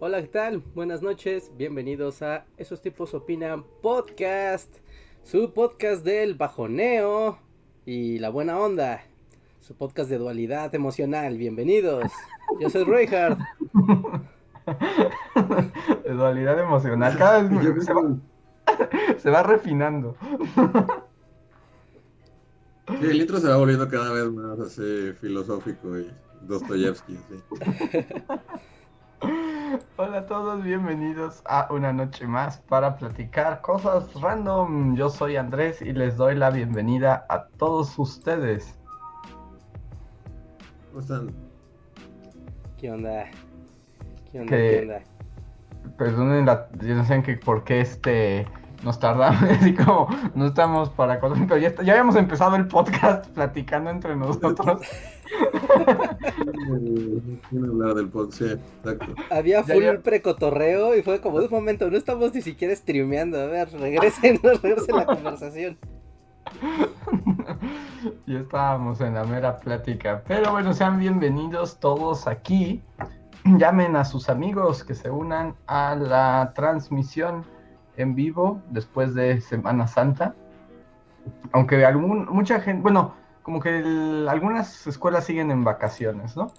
hola, ¿qué tal? Buenas noches, bienvenidos a Esos tipos opinan podcast, su podcast del bajoneo y la buena onda, su podcast de dualidad emocional, bienvenidos. Yo soy Reinhardt. de dualidad emocional, cada vez se va, se va refinando. Sí, el intro se va volviendo cada vez más así filosófico y Dostoyevsky. Sí. Hola a todos, bienvenidos a una noche más para platicar cosas random. Yo soy Andrés y les doy la bienvenida a todos ustedes. ¿Cómo están? ¿Qué onda? ¿Qué onda? Que- ¿Qué onda? Perdonen la, yo no sé que por qué este nos tardamos, así como no estamos para cosas, pero ya, está- ya habíamos empezado el podcast platicando entre nosotros. Quiero hablar del podcast, sí, exacto. Había Ya, full ya. precotorreo y fue como de un momento, no estamos ni siquiera streameando. A ver, regresen, regresen la conversación. ya estábamos en la mera plática. Pero bueno, sean bienvenidos todos aquí. Llamen a sus amigos que se unan a la transmisión en vivo después de Semana Santa. Aunque algún, mucha gente, bueno, como que el- algunas escuelas siguen en vacaciones, ¿no?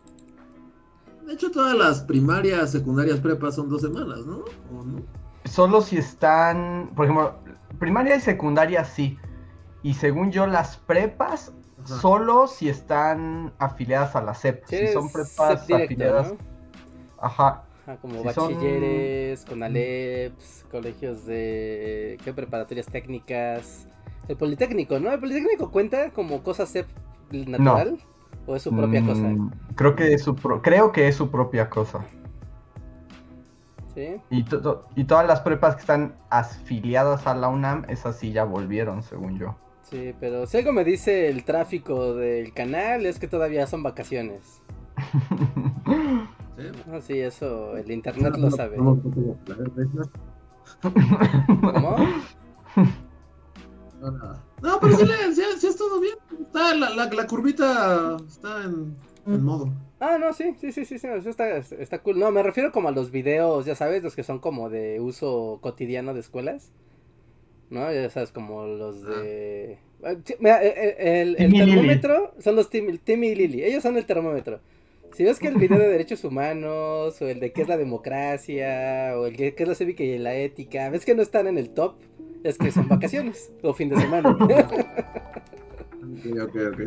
De hecho, todas las primarias, secundarias, prepas son dos semanas, ¿no? ¿O no? Solo si están, por ejemplo, primaria y secundaria sí. Y según yo, las prepas Ajá. solo si están afiliadas a la SEP. Sí, si son prepas afiliadas. ¿no? Ajá. Ajá, como Si son- bachilleres, con Aleps, colegios de ¿qué? preparatorias técnicas. El Politécnico, ¿no? ¿El Politécnico cuenta como cosa CEP natural? ¿O es su propia cosa? Mm, Creo que es su pro- creo que es su propia cosa. ¿Sí? Y, to- to- y todas las prepas que están afiliadas a la UNAM, esas sí ya volvieron, según yo. Sí, pero si algo me dice el tráfico del canal es que todavía son vacaciones. ¿Sí? Ah, sí, eso el internet lo sabe. No, no, no, no, ¿Cómo? no, nada. No, pero sí, le- sí, sí es todo bien. Está, la, la, la curvita está en, en modo. Ah, no, sí, sí, sí, sí, sí, eso está, está cool. No, me refiero como a los videos, ya sabes, los que son como de uso cotidiano de escuelas. ¿No? Ya sabes, como los de... Ah, sí, mira, eh, eh, el, termómetro son los Tim- Timmy y Lily, ellos son el termómetro. Si ves que el video de derechos humanos, o el de qué es la democracia, o el de qué es la cívica y la ética, ves que no están en el top, es que son vacaciones, o fin de semana. Ok, ok, ok.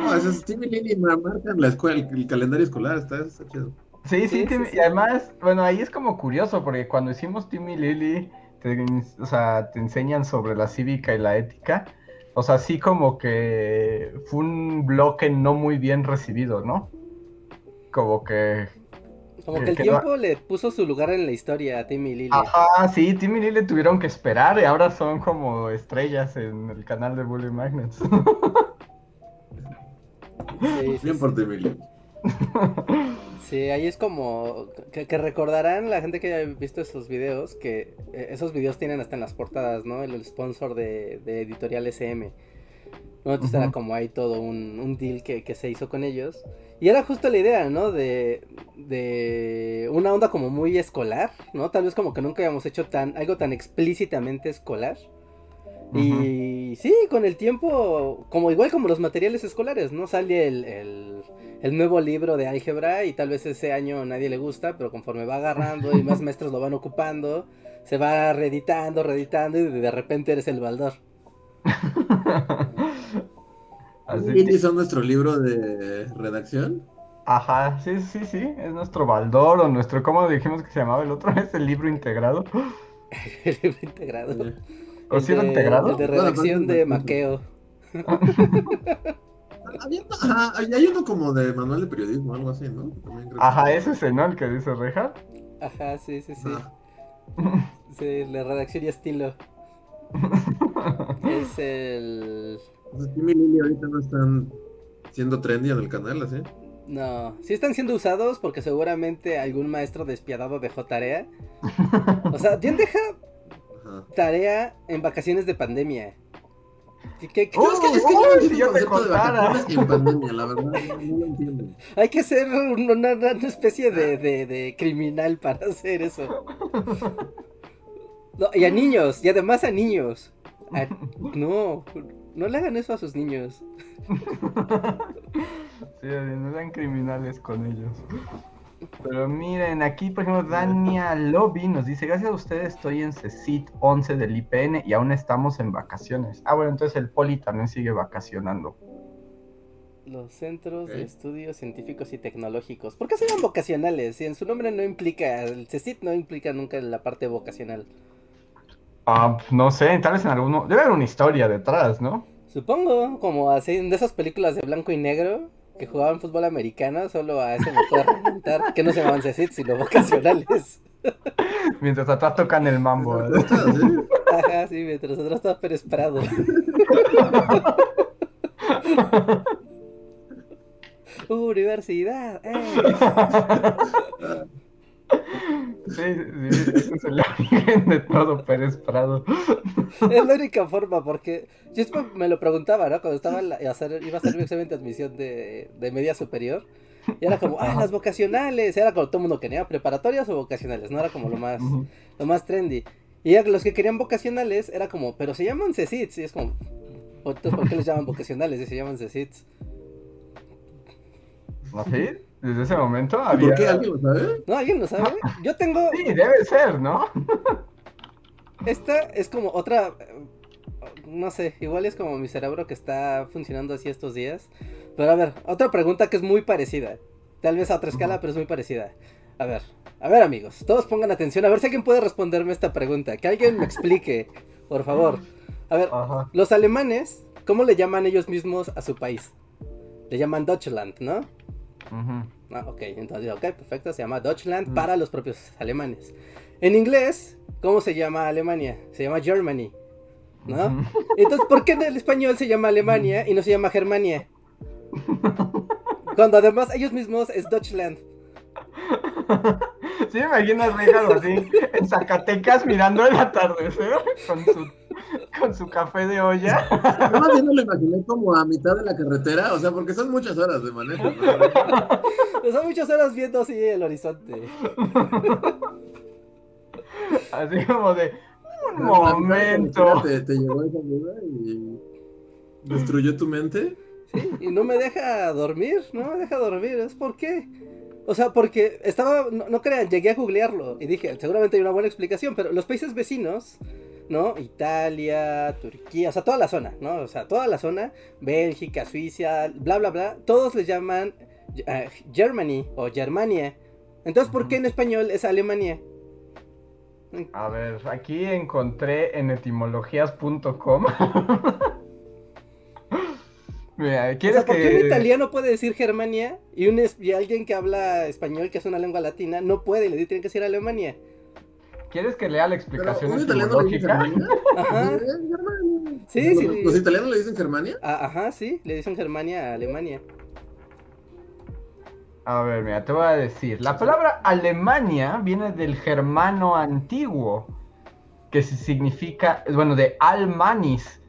No, ese es Timmy Lily me marcan la escuela, el, el calendario escolar, está, está chido. Sí, sí, Sí, Tim- sí, sí. y además, bueno, ahí es como curioso, porque cuando hicimos Timmy Lily, te, o sea, te enseñan sobre la cívica y la ética. O sea, sí como que fue un bloque no muy bien recibido, ¿no? Como que... Como que el Que no- tiempo le puso su lugar en la historia a Timmy y Lily. Ajá, sí, Timmy Lily tuvieron que esperar y ahora son como estrellas en el canal de Bully Magnets. Sí, sí, Bien sí. por Timmy Lily. Sí, ahí es como que, que recordarán la gente que haya visto esos videos que eh, esos videos tienen hasta en las portadas, ¿no? El, el sponsor de, de Editorial SM. ¿No? Entonces era como ahí todo un, un deal que, que se hizo con ellos. Y era justo la idea, ¿no? De, de una onda como muy escolar, ¿no? Tal vez como que nunca habíamos hecho tan, algo tan explícitamente escolar. Y sí, con el tiempo, como igual como los materiales escolares, ¿no? Sale el, el, el nuevo libro de álgebra y tal vez ese año nadie le gusta, pero conforme va agarrando y más maestros lo van ocupando, se va reeditando, reeditando y de repente eres el baldor. Así que- son nuestro libro de redacción. Ajá, sí, sí, sí, es nuestro Baldor o nuestro, ¿cómo dijimos que se llamaba el otro? Es el libro integrado. el libro integrado. ¿O sí era integrado? El de redacción de Maqueo. Ajá, hay uno como de manual de periodismo, algo así, ¿no? También creo que- Ajá, ese es el, ¿no? El que dice Reja. Ajá, sí, sí, sí. Sí, la redacción y estilo. Es el. Pues y Lily ahorita no están siendo trendy en el canal, así. No, sí están siendo usados porque seguramente algún maestro despiadado dejó tarea. O sea, ¿quién deja Ajá. tarea en vacaciones de pandemia? ¿Qué- qué- es que, es que yo Uy, no si yo te de en pandemia, la verdad, no, no lo entiendo. Hay que ser un- una, una especie de, de- de criminal para hacer eso. No, y a niños, y además a niños. A- no, no le hagan eso a sus niños. Sí, no sean criminales con ellos. Pero miren, aquí por ejemplo Dania Lobby nos dice, gracias a ustedes estoy en CECIT 11 del IPN y aún estamos en vacaciones. Ah, bueno, entonces el Poli también sigue vacacionando. Los centros de estudios científicos y tecnológicos. ¿Por qué se llaman vocacionales? Si en su nombre no implica, el CECIT no implica nunca la parte vocacional. Ah, no sé, tal vez en alguno... Debe haber una historia detrás, ¿no? Supongo, como así de esas películas de blanco y negro que jugaban fútbol americano, solo a puedo remontar, que no se llamaban CECIT, sino vocacionales. Mientras atrás tocan el mambo. ¿eh? Está, ¿sí? Ajá, sí, mientras atrás estaba Pérez Prado. Universidad, eh. Sí, sí, ese es el origen de todo Pérez Prado. Es la única forma, porque yo me lo preguntaba, ¿no? Cuando estaba la- iba a hacer mi examen de admisión de, de media superior. Y era como, ah, las vocacionales. Era como todo el mundo quería preparatorias o vocacionales, no era como lo más, lo más trendy. Y los que querían vocacionales era como, pero se llaman CECITs. Y es como, ¿por qué les llaman vocacionales si se llaman CECITs? ¿No sí? Desde ese momento ¿Y había... ¿Por qué alguien lo sabe? ¿No? ¿Alguien lo sabe? Yo tengo, Sí, debe ser, ¿no? esta es como otra, eh, no sé, igual es como mi cerebro que está funcionando así estos días. Pero a ver, otra pregunta que es muy parecida. Tal vez a otra escala, pero es muy parecida. A ver, a ver amigos, todos pongan atención, a ver si alguien puede responderme esta pregunta. Que alguien me explique, por favor. A ver, Ajá. los alemanes, ¿cómo le llaman ellos mismos a su país? Le llaman Deutschland, ¿no? Ujú. Ah, ok, entonces, ok, perfecto, se llama Deutschland Mm. para los propios alemanes. En inglés, ¿cómo se llama Alemania? Se llama Germany, ¿no? Ujú. Entonces, ¿por qué en el español se llama Alemania y no se llama Germania? Cuando además ellos mismos es Deutschland. Sí, me imagino a así en Zacatecas mirando el atardecer con su, con su café de olla. Yo más bien lo imaginé como a mitad de la carretera, o sea, porque son muchas horas de manejo. ¿no? Son muchas horas viendo así el horizonte. Así como de un momento. Te, te llegó esa duda y destruyó tu mente. Sí, y no me deja dormir, no me deja dormir, ¿es por qué? O sea, porque estaba, no, no crean, llegué a googlearlo y dije, seguramente hay una buena explicación, pero los países vecinos, ¿no? Italia, Turquía, o sea, toda la zona, ¿no? O sea, toda la zona, Bélgica, Suiza, bla, bla, bla, todos les llaman eh, Germany o Germania. Entonces, ¿por qué en español es Alemania? A ver, aquí encontré en etimologías.com. Mira, O ¿quieres sea, ¿por qué que un italiano puede decir Germania y, un es- y alguien que habla español, que es una lengua latina, no puede, le tiene que decir Alemania? ¿Quieres que lea la explicación un italiano le dice etimológica? Germania. Ajá. Sí, los, sí. los italianos le dicen Germania. Ah, ajá, sí, le dicen Germania a Alemania. A ver, mira, te voy a decir. La palabra Alemania viene del germano antiguo, que si- significa, bueno, de almanis,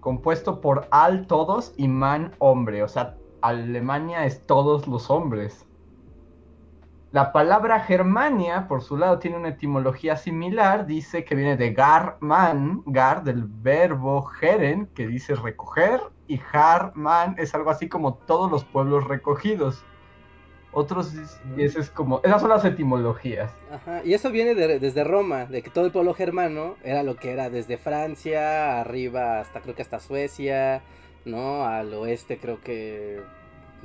compuesto por al todos y man hombre. O sea, Alemania es todos los hombres. La palabra Germania, por su lado, tiene una etimología similar. Dice que viene de garman, gar del verbo geren, que dice recoger, y harman es algo así como todos los pueblos recogidos. Otros, y es como, esas son las etimologías. Ajá, y eso viene de- desde Roma, de que todo el pueblo germano era lo que era desde Francia, arriba hasta creo que hasta Suecia, ¿no? Al oeste creo que...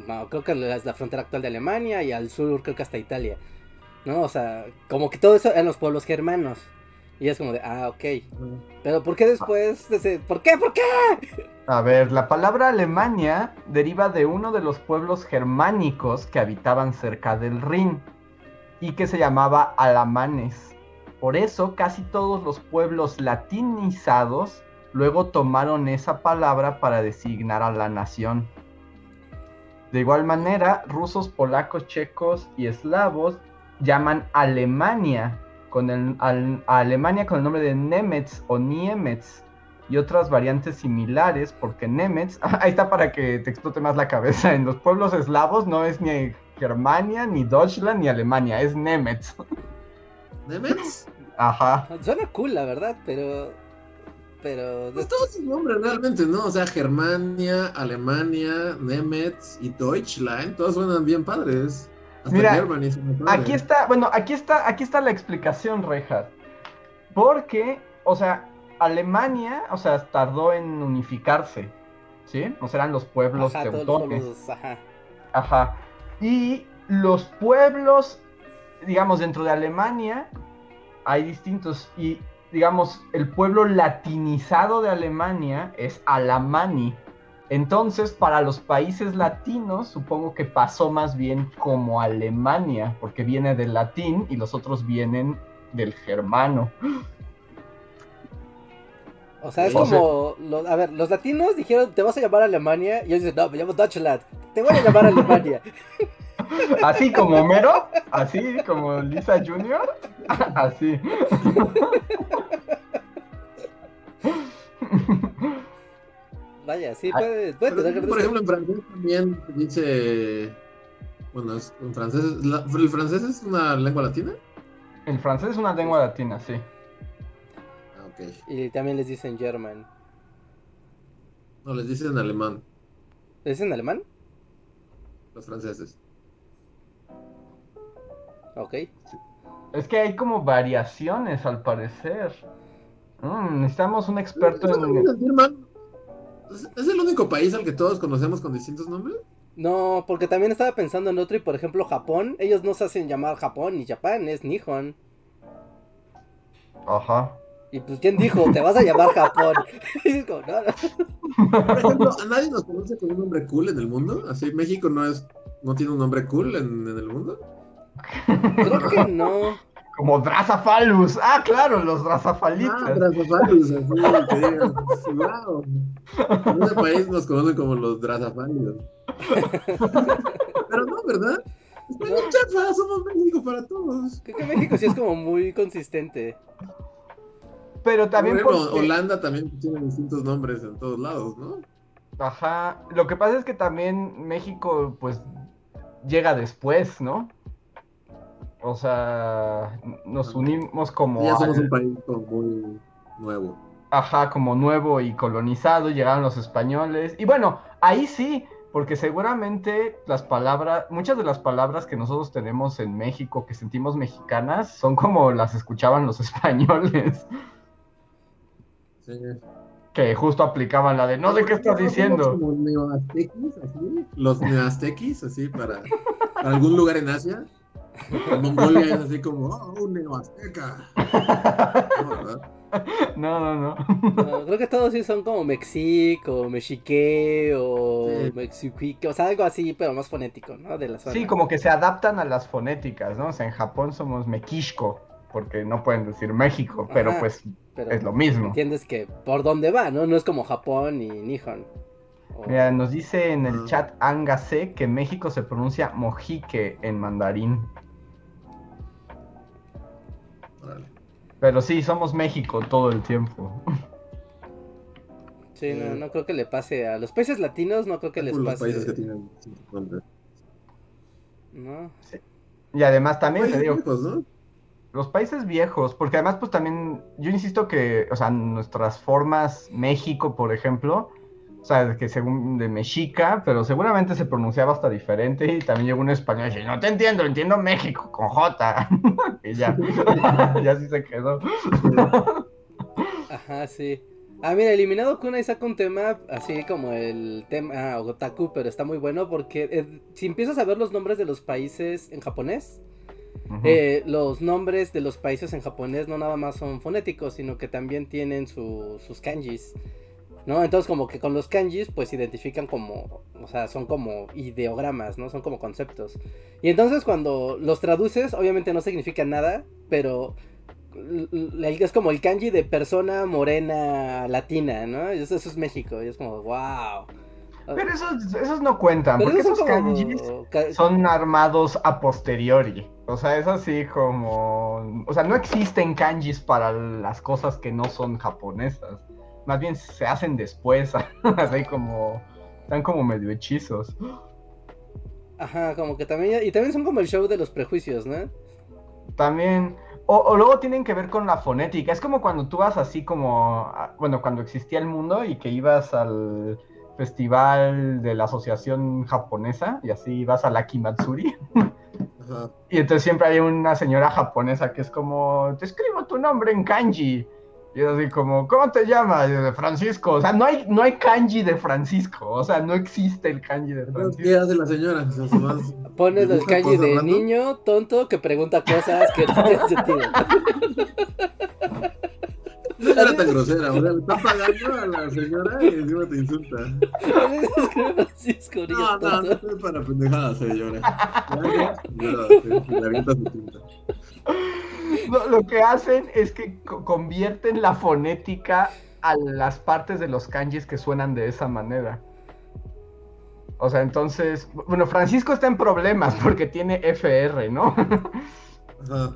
No, creo que es la frontera actual de Alemania y al sur creo que hasta Italia, ¿no? O sea, como que todo eso eran los pueblos germanos. Y es como de, ah, ok. Pero ¿por qué después? ¿Por qué? ¿Por qué? A ver, la palabra Alemania deriva de uno de los pueblos germánicos que habitaban cerca del Rin y que se llamaba alamanes Por eso casi todos los pueblos latinizados luego tomaron esa palabra para designar a la nación. De igual manera, rusos, polacos, checos y eslavos llaman Alemania con el, Alemania con el nombre de Nemetz o Niemetz y otras variantes similares porque Nemetz, ahí está para que te explote más la cabeza, en los pueblos eslavos no es ni Germania, ni Deutschland, ni Alemania, es Nemetz. ¿Nemetz? Ajá. Suena cool, la verdad, pero. Pero. Pues todos sus nombres realmente, ¿no? O sea, Germania, Alemania, Nemetz y Deutschland, todos suenan bien padres. Hasta Mira, Germany. Aquí está, bueno, aquí está, aquí está la explicación, Rejas. Porque, o sea, Alemania, o sea, tardó en unificarse, ¿sí? O sea, eran los pueblos Ajá, teutones. los- ajá. Ajá. Y los pueblos, digamos, dentro de Alemania hay distintos. Y, digamos, el pueblo latinizado de Alemania es Alamani. Entonces, para los países latinos, supongo que pasó más bien como Alemania, porque viene del latín y los otros vienen del germano. O sea, es O sea- como. los- a ver, los latinos dijeron, te vas a llamar Alemania. Y ellos dicen, no, me llamo Deutschland. Te voy a llamar Alemania. Así como Homero, así como Lisa Jr., así. Vaya, sí, Ay, puede, puede Pero, tener por ejemplo, en francés también se dice. Bueno, es, en francés. la- ¿El francés es una lengua latina? El francés es una lengua latina, sí. Ok. Y también les dicen German. No, les dicen alemán, ¿Les dicen alemán? los franceses. Ok. Es que hay como variaciones al parecer. Mm, necesitamos un experto ¿No me en... mal? ¿Es es el único país al que todos conocemos con distintos nombres? No, porque también estaba pensando en otro y por ejemplo Japón, ellos no se hacen llamar Japón ni Japán, es Nihon. Ajá. Y pues ¿quién dijo? Te vas a llamar Japón. Y es como, no, no. Por ejemplo, ¿a nadie nos conoce con un nombre cool en el mundo? Así, México no es, no tiene un nombre cool en, en el mundo. Creo que no. Como Dracafalus. Ah, claro, los Ah, Dracafalitas. Dracofalus, así que wow. En ese país nos conocen como los Dracofalios. Pero no, ¿verdad? Está bien chafa, somos México para todos. Creo que México sí es como muy consistente. Pero también Por ejemplo, porque- Holanda también tiene distintos nombres en todos lados, ¿no? Ajá. Lo que pasa es que también México, pues, llega después, ¿no? O sea, nos unimos como... Ya somos al- un país muy nuevo. Ajá, como nuevo y colonizado, llegaron los españoles. Y bueno, ahí sí, porque seguramente las palabras, muchas de las palabras que nosotros tenemos en México, que sentimos mexicanas, son como las escuchaban los españoles, Sí. que justo aplicaban la de, no sé qué estás diciendo. Como neoaztequis, así. Los neoaztequis, así, para, para algún lugar en Asia. En Mongolia es así como, oh, un neoazteca. No. No, no, no. No, creo que todos sí son como Mexico, Mexique o Sí. Mexique, o sea, algo así, pero más fonético, ¿no? De la zona. Sí, como que se adaptan a las fonéticas, ¿no? O sea, en Japón somos Mequishko, porque no pueden decir México, pero Ajá. pues pero es lo mismo. entiendes que por dónde va, ¿no? No es como Japón ni Nihon. O- Mira, nos dice en el Ah. chat Angase que México se pronuncia mojique en mandarín. Órale. Pero sí, somos México todo el tiempo. Sí, no, no creo que le pase a los países latinos, no creo que les Por los pase. países que tienen. ¿no? Y además también te digo. Los países viejos, porque además pues también, yo insisto que, o sea, nuestras formas, México, por ejemplo, o sea, que según de mexica, pero seguramente se pronunciaba hasta diferente y también llegó un español y no te entiendo, entiendo México con J. y ya, ya así se quedó. Ajá, sí. Ah, mira, Eliminado Kunai saca un tema así como el tema ah, Otaku, pero está muy bueno porque eh, si empiezas a ver los nombres de los países en japonés, Eh, los nombres de los países en japonés no nada más son fonéticos, sino que también tienen su- sus kanjis. ¿No? Entonces como que con los kanjis pues identifican como, o sea, son como ideogramas, ¿no? Son como conceptos. Y entonces cuando los traduces, obviamente no significan nada, pero es como el kanji de persona morena latina, ¿no? Eso es México, y es como, wow. Pero esos, esos no cuentan, Pero porque esos como kanjis son armados a posteriori. O sea, es así como... O sea, no existen kanjis para las cosas que no son japonesas. Más bien se hacen después, así como... Están como medio hechizos. Ajá, como que también, y también son como el show de los prejuicios, ¿no? También... O, o luego tienen que ver con la fonética. Es como cuando tú vas así como... Bueno, cuando existía el mundo y que ibas al festival de la asociación japonesa y así ibas a la Kimatsuri. Ajá. Y entonces siempre hay una señora japonesa que es como, te escribo tu nombre en kanji. Y es así como, ¿cómo te llamas? De Francisco. O sea, no hay, no hay kanji de Francisco. O sea, no existe el kanji de Francisco. ¿qué hace la señora? O sea, se va- Pones el kanji de niño tonto que pregunta cosas que no tienen sentido. No era tan grosera, o sea, le está pagando a la señora y encima te insulta. No, no, no es para pendejadas, señora. Avienta su tinta. Lo, que hacen es que co- convierten la fonética a las partes de los kanjis que suenan de esa manera. O sea, entonces, bueno, Francisco está en problemas porque tiene FR, ¿no? Ajá.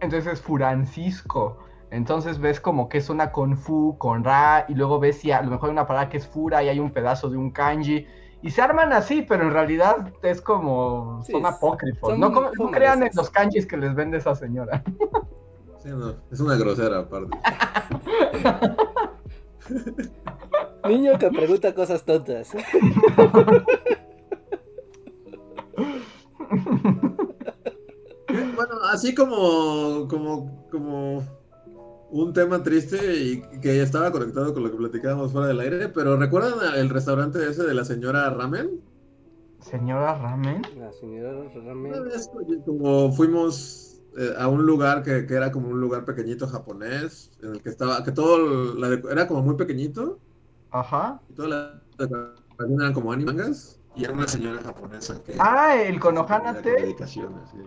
Entonces es Francisco. Entonces ves como que es una con Fu, con Ra, y luego ves si a lo mejor hay una palabra que es Fura y hay un pedazo de un kanji. Y se arman así, pero en realidad es como. Sí, son apócrifos. son no, como- no fomes crean en los kanjis que les vende esa señora. Sí, no, es una grosera aparte. Niño que pregunta cosas tontas. Bueno, así como, como, como un tema triste y que ya estaba conectado con lo que platicábamos fuera del aire, pero ¿recuerdan el restaurante ese de la señora Ramen? Señora Ramen. La señora Una Ramen. vez como fuimos eh, a un lugar que, que era como un lugar pequeñito japonés, en el que estaba, que todo la era como muy pequeñito, Ajá. y toda la decoración eran como animangas, y era una señora japonesa que... Ah, el Konohanate, dedicaciones, sí.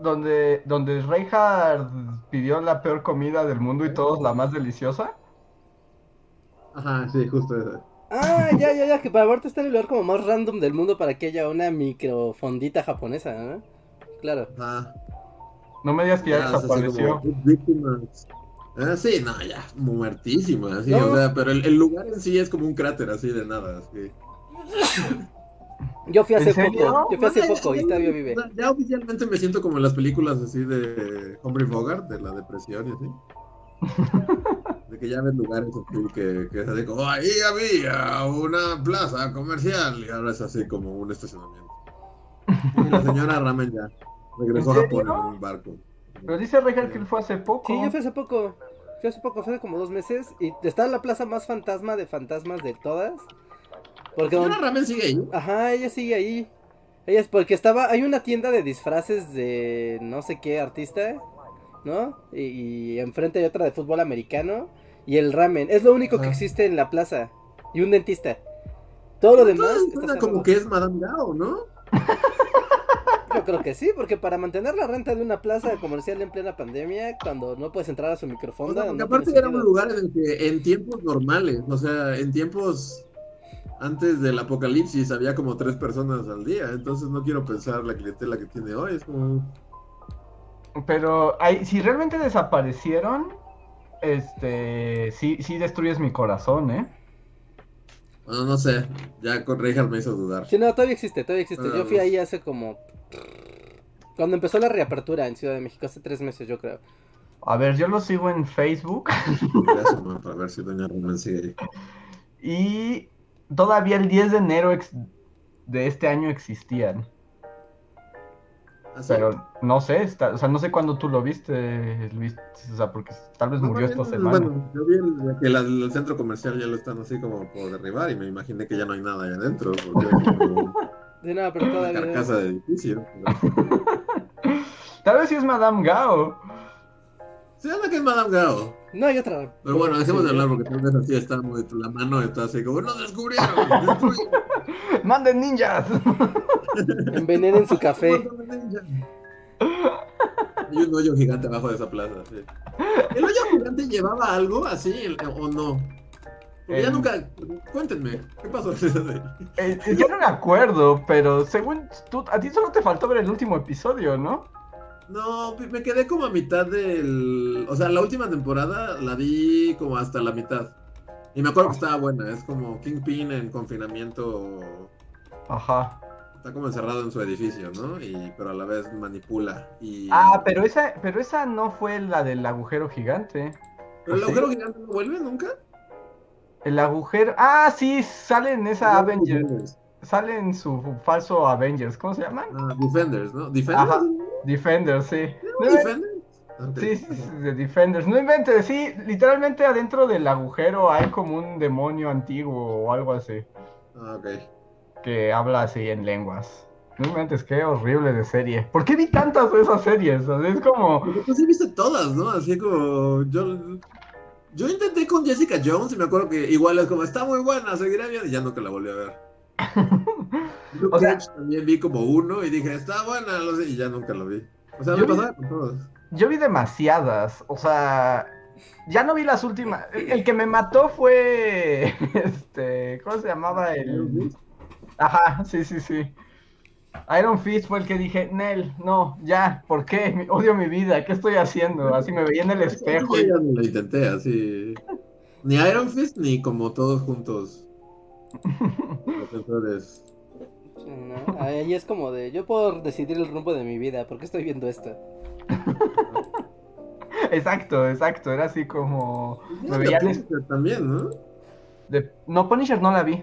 donde, donde Reinhardt pidió la peor comida del mundo y todos la más deliciosa. Ajá, sí, justo esa. Ah, ya, ya, ya, que para Bart está en el lugar como más random del mundo para que haya una microfondita japonesa, ¿no? Claro. Ajá. No me digas que ya Ya, así desapareció. Ah, sí, no, ya, muertísima, sí, No. o sea, pero el, el lugar en sí es como un cráter así de nada, así. Yo fui hace poco, yo fui hace No, poco y ya- está bien vive. Ya oficialmente me siento como en las películas así de Humphrey Bogart, de la depresión y así. De que ya ves lugares así que, que es así como, ahí había una plaza comercial y ahora es así como un estacionamiento. Y la señora Ramen ya regresó a ¿En Japón en un barco. Pero dice Reinhardt que él fue hace poco. Sí, yo fui hace poco. Fui hace poco, fue hace como dos meses. Y está en la plaza más fantasma de fantasmas de todas. Porque ¿La donde... señora Ramen sigue ahí? Ajá, ella sigue ahí. Ella es porque estaba. Hay una tienda de disfraces de no sé qué artista, ¿no? Y, y enfrente hay otra de fútbol americano. Y el ramen. Es lo único que existe en la plaza. Y un dentista. Todo lo demás está como que es Madame Gao, ¿no? Yo creo que sí, porque para mantener la renta de una plaza comercial en plena pandemia, cuando no puedes entrar a su O microfonda, sea, no aparte era un lugar en el que en tiempos normales, o sea, en tiempos antes del apocalipsis había como tres personas al día, entonces no quiero pensar la clientela que tiene hoy, es como... Pero hay- si realmente desaparecieron, este, sí, sí destruyes mi corazón, ¿eh? Bueno, no sé, ya con Reinhardt me hizo dudar. Sí, no, todavía existe, todavía existe. Ah, Yo fui no. ahí hace como. Cuando empezó la reapertura en Ciudad de México, hace tres meses, yo creo. A ver, yo lo sigo en Facebook se me- para ver si Doña Ramen sigue ahí. y todavía el 10 de enero ex- de este año existían. ¿Ah? Pero no sé, está- o sea, no sé cuándo tú lo viste, Luis. O sea, porque tal vez No, murió esta semana. Bueno, yo vi el, que el centro comercial ya lo están así como por derribar y me imaginé que ya no hay nada ahí adentro, como Sí, no, pero una todavía. carcasa de edificio. pero- Tal vez sí es Madame Gao. Se llama que es Madame Gao. No hay otra. Pero bueno, dejemos de hablar porque tal vez así está muy, la mano está así como, ¡nos descubrieron! ¡Manden ninjas! Envenenen su café. Hay un hoyo gigante abajo de esa plaza. sí. ¿El hoyo gigante llevaba algo así o no? Porque ya nunca. Cuéntenme, ¿qué pasó? Eh, yo no me acuerdo, pero según tú, a ti solo te faltó ver el último episodio, ¿no? No, me quedé como a mitad del. O sea, la última temporada la vi como hasta la mitad. Y me acuerdo que estaba buena. Es como Kingpin en confinamiento. Ajá. Está como encerrado en su edificio, ¿no? Y, pero a la vez manipula. Y... Ah, pero esa, pero esa no fue la del agujero gigante. ¿Pero el ¿sí? agujero gigante no vuelve nunca? El agujero. Ah, sí, sale en esa No, Avengers. Sale en su falso Avengers. ¿Cómo se llaman? Ah, Defenders, ¿no? ¿Defenders? Ajá. Defenders, sí. ¿No Defenders? Sí, sí, sí, de Defenders. No inventes, sí, literalmente adentro del agujero hay como un demonio antiguo o algo así. Ah, ok. que habla así en lenguas. No inventes, qué horrible de serie. ¿Por qué vi tantas de esas series? O sea, es como... Tú sí viste todas, ¿no? Así como. Yo. Yo intenté con Jessica Jones y me acuerdo que igual es como, está muy buena, seguirá bien, y ya nunca la volví a ver. O sea- también vi como uno y dije, está buena, lo sé, y ya nunca lo vi. O sea, me pasaba con todos. Yo vi demasiadas, o sea... Ya no vi las últimas. El, que me mató fue... Este... ¿Cómo se llamaba el...? Ajá, sí, sí, sí. Iron Fist fue el que dije, Nel, no, ya, ¿por qué? Odio mi vida, ¿qué estoy haciendo? Así me veía en el espejo. Yo ya no lo intenté, así. Ni Iron Fist ni como todos juntos. Sí, ¿no? Ahí es como de, yo puedo decidir el rumbo de mi vida, ¿por qué estoy viendo esto? Exacto, exacto, era así como... Ya, veía Punisher también, ¿no? de- No, Punisher no la vi.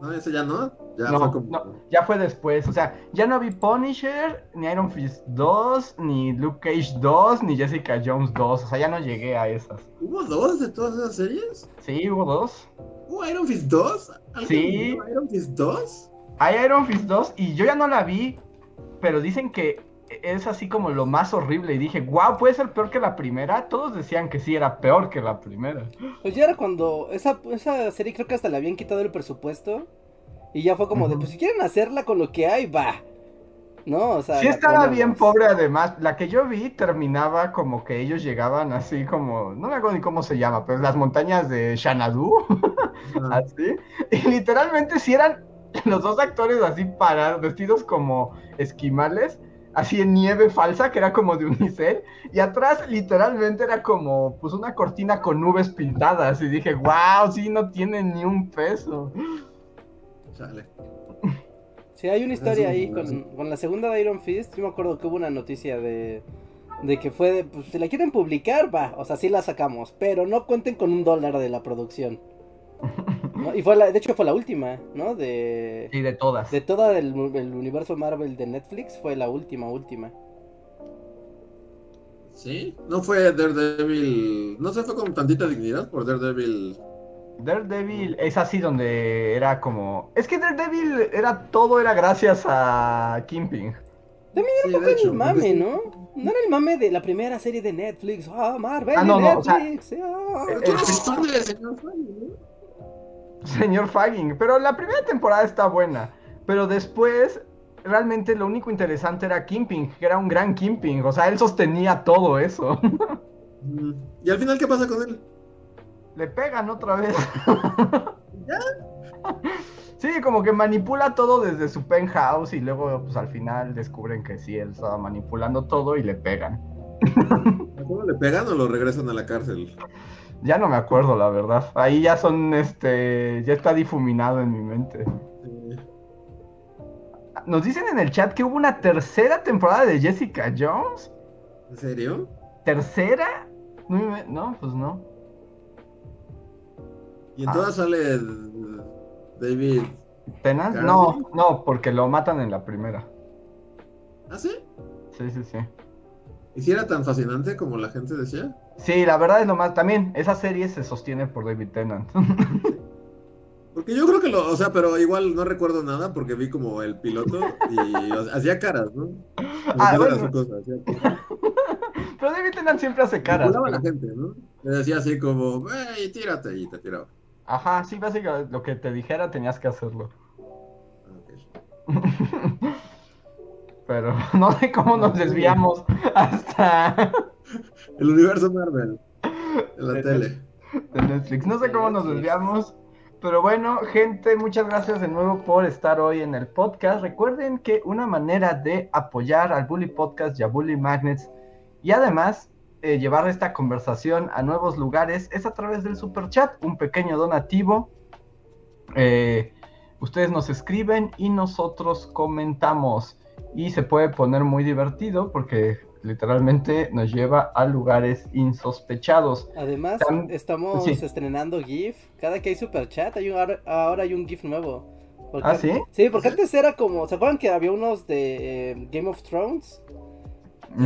No, ese ya no. Ya No, fue como. no. Ya fue después, o sea, ya no vi Punisher, ni Iron Fist 2, ni Luke Cage 2, ni Jessica Jones 2, o sea, ya no llegué a esas. ¿Hubo dos de todas esas series? Sí, hubo dos. ¿Hubo Iron Fist 2? ¿Alguien Sí. Iron Fist 2? Hay Iron Fist 2 y yo ya no la vi, pero dicen que es así como lo más horrible y dije, wow, puede ser peor que la primera. Todos decían que sí era peor que la primera. Pues ya era cuando esa, esa serie creo que hasta le habían quitado el presupuesto y ya fue como de, pues si quieren hacerla con lo que hay, va. No, o sea... Sí estaba ponemos. bien pobre además. La que yo vi terminaba como que ellos llegaban así como, no me acuerdo ni cómo se llama, pero las montañas de Xanadu. Ah, así. Y literalmente si eran los dos actores así parados, vestidos como esquimales, así en nieve falsa, que era como de unicel, y atrás literalmente era como pues una cortina con nubes pintadas, y dije, wow, sí, no tienen ni un peso. chale. Sí, hay una historia ahí sí. con, con la segunda de Iron Fist. Yo me acuerdo que hubo una noticia de, de que fue de, pues si la quieren publicar, va, o sea, sí la sacamos, pero no cuenten con un dólar de la producción. ¿no? Y fue la, de hecho fue la última, ¿no? De, Y de todas. de todo el, el universo Marvel de Netflix, fue la última, última. ¿Sí? No fue Daredevil. No se fue con tantita dignidad por Daredevil. Daredevil es así donde era como... Es que Daredevil era todo, era gracias a Kingpin. Sí, Fue de hecho. el mame, porque- ¿no? No era el mame de la primera serie de Netflix. Ah, Marvel, Ah, no, no, o sea, Netflix. ah. Eres fan de señor ¿no? Señor Fagging, pero la primera temporada está buena, pero después realmente lo único interesante era Kingpin, que era un gran Kingpin, o sea, él sostenía todo eso. Mm. ¿Y al final qué pasa con él? Le pegan otra vez. Sí, como que manipula todo desde su penthouse y luego pues al final descubren que sí, él estaba manipulando todo y le pegan. ¿A cómo le pegan o lo regresan a la cárcel? Ya no me acuerdo, la verdad. Ahí ya son, este, ya está difuminado en mi mente. Sí. Nos dicen en el chat que hubo una tercera temporada de Jessica Jones. ¿En serio? ¿Tercera? No, me- no, pues no. Y en Ah. todas sale David. ¿Tennant? Carly. No, no, porque lo matan en la primera. ¿Ah, sí? Sí, sí, sí. ¿Y si era tan fascinante como la gente decía? Sí, la verdad es lo más. También, esa serie se sostiene por David Tennant. Porque yo creo que lo, o sea, pero igual no recuerdo nada porque vi como el piloto y o sea, hacía caras, ¿no? Ah, que esa bueno. era su cosa, hacía caras. Pero David Tennant siempre hace caras. A la gente, ¿no? Le decía así como, ¡ey, tírate! Y te tiraba. Ajá, sí, básicamente lo que te dijera tenías que hacerlo. Pero no sé cómo nos desviamos hasta El universo Marvel. En la De- tele. de Netflix. No sé cómo nos desviamos, pero bueno, gente, muchas gracias de nuevo por estar hoy en el podcast. Recuerden que una manera de apoyar al Bully Podcast y a Bully Magnets y además eh, llevar esta conversación a nuevos lugares es a través del super chat, un pequeño donativo. Eh, ustedes nos escriben y nosotros comentamos. Y se puede poner muy divertido porque literalmente nos lleva a lugares insospechados. Además, Tam- estamos sí. estrenando GIF. Cada que hay super chat, hay un, ahora, ahora hay un GIF nuevo. Porque- ¿Ah, sí? Sí, porque antes era como. ¿Se acuerdan que había unos de eh, Game of Thrones?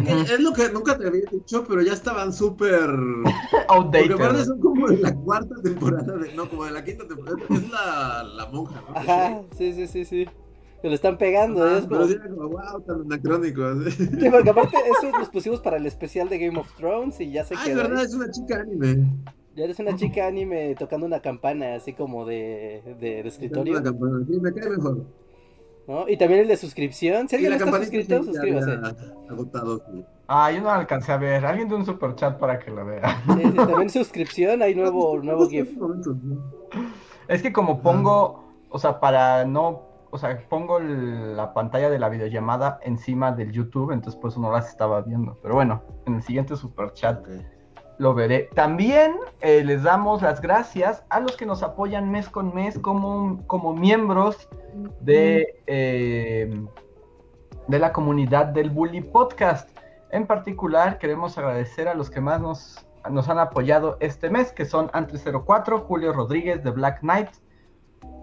Es, es lo que nunca te había dicho, pero ya estaban súper. Porque Outdated. aparte son como de la cuarta temporada, de- no, como de la quinta temporada. Es la, la monja, ¿no? Ajá, sí, sí, sí, sí. Se lo están pegando. Es como- pero sí era como, wow, tan anacrónico. Sí, porque aparte, eso los pusimos para el especial de Game of Thrones y ya se Ah, es quedó. verdad, ahí. es una chica anime. Ya eres una chica anime tocando una campana, así como de, de, de escritorio. Una campana. Sí, me cae mejor. ¿No? Y también el de suscripción. Si alguien la no está campanita suscrito, suscríbase. había agotado. sí. Ah, yo no alcancé a ver. Alguien de un super chat para que lo vea. Sí, sí, también suscripción, hay nuevo, nuevo GIF. Es que como pongo, o sea, para no, o sea, pongo el- la pantalla de la videollamada encima del YouTube, entonces por eso no las estaba viendo. Pero bueno, en el siguiente super chat. Lo veré. También eh, les damos las gracias a los que nos apoyan mes con mes como, como miembros de, eh, de la comunidad del Bully Podcast. En particular, queremos agradecer a los que más nos, nos han apoyado este mes, que son Antre04, Julio Rodríguez de Black Knight,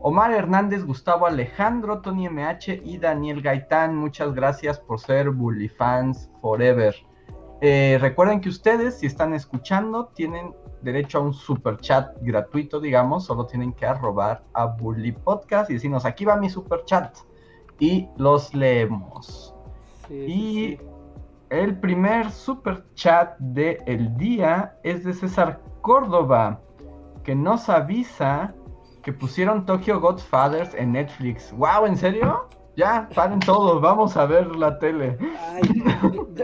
Omar Hernández, Gustavo Alejandro, Tony MH y Daniel Gaitán. Muchas gracias por ser Bully Fans Forever. Eh, recuerden que ustedes, si están escuchando, tienen derecho a un super chat gratuito, digamos, solo tienen que arrobar a Bully Podcast y decirnos, aquí va mi super chat. Y los leemos. Sí, Y sí. el primer super chat del día es de César Córdoba, que nos avisa que pusieron Tokyo Godfathers en Netflix. ¡Wow! ¿En serio? Ya, paren todos, vamos a ver la tele. Ay,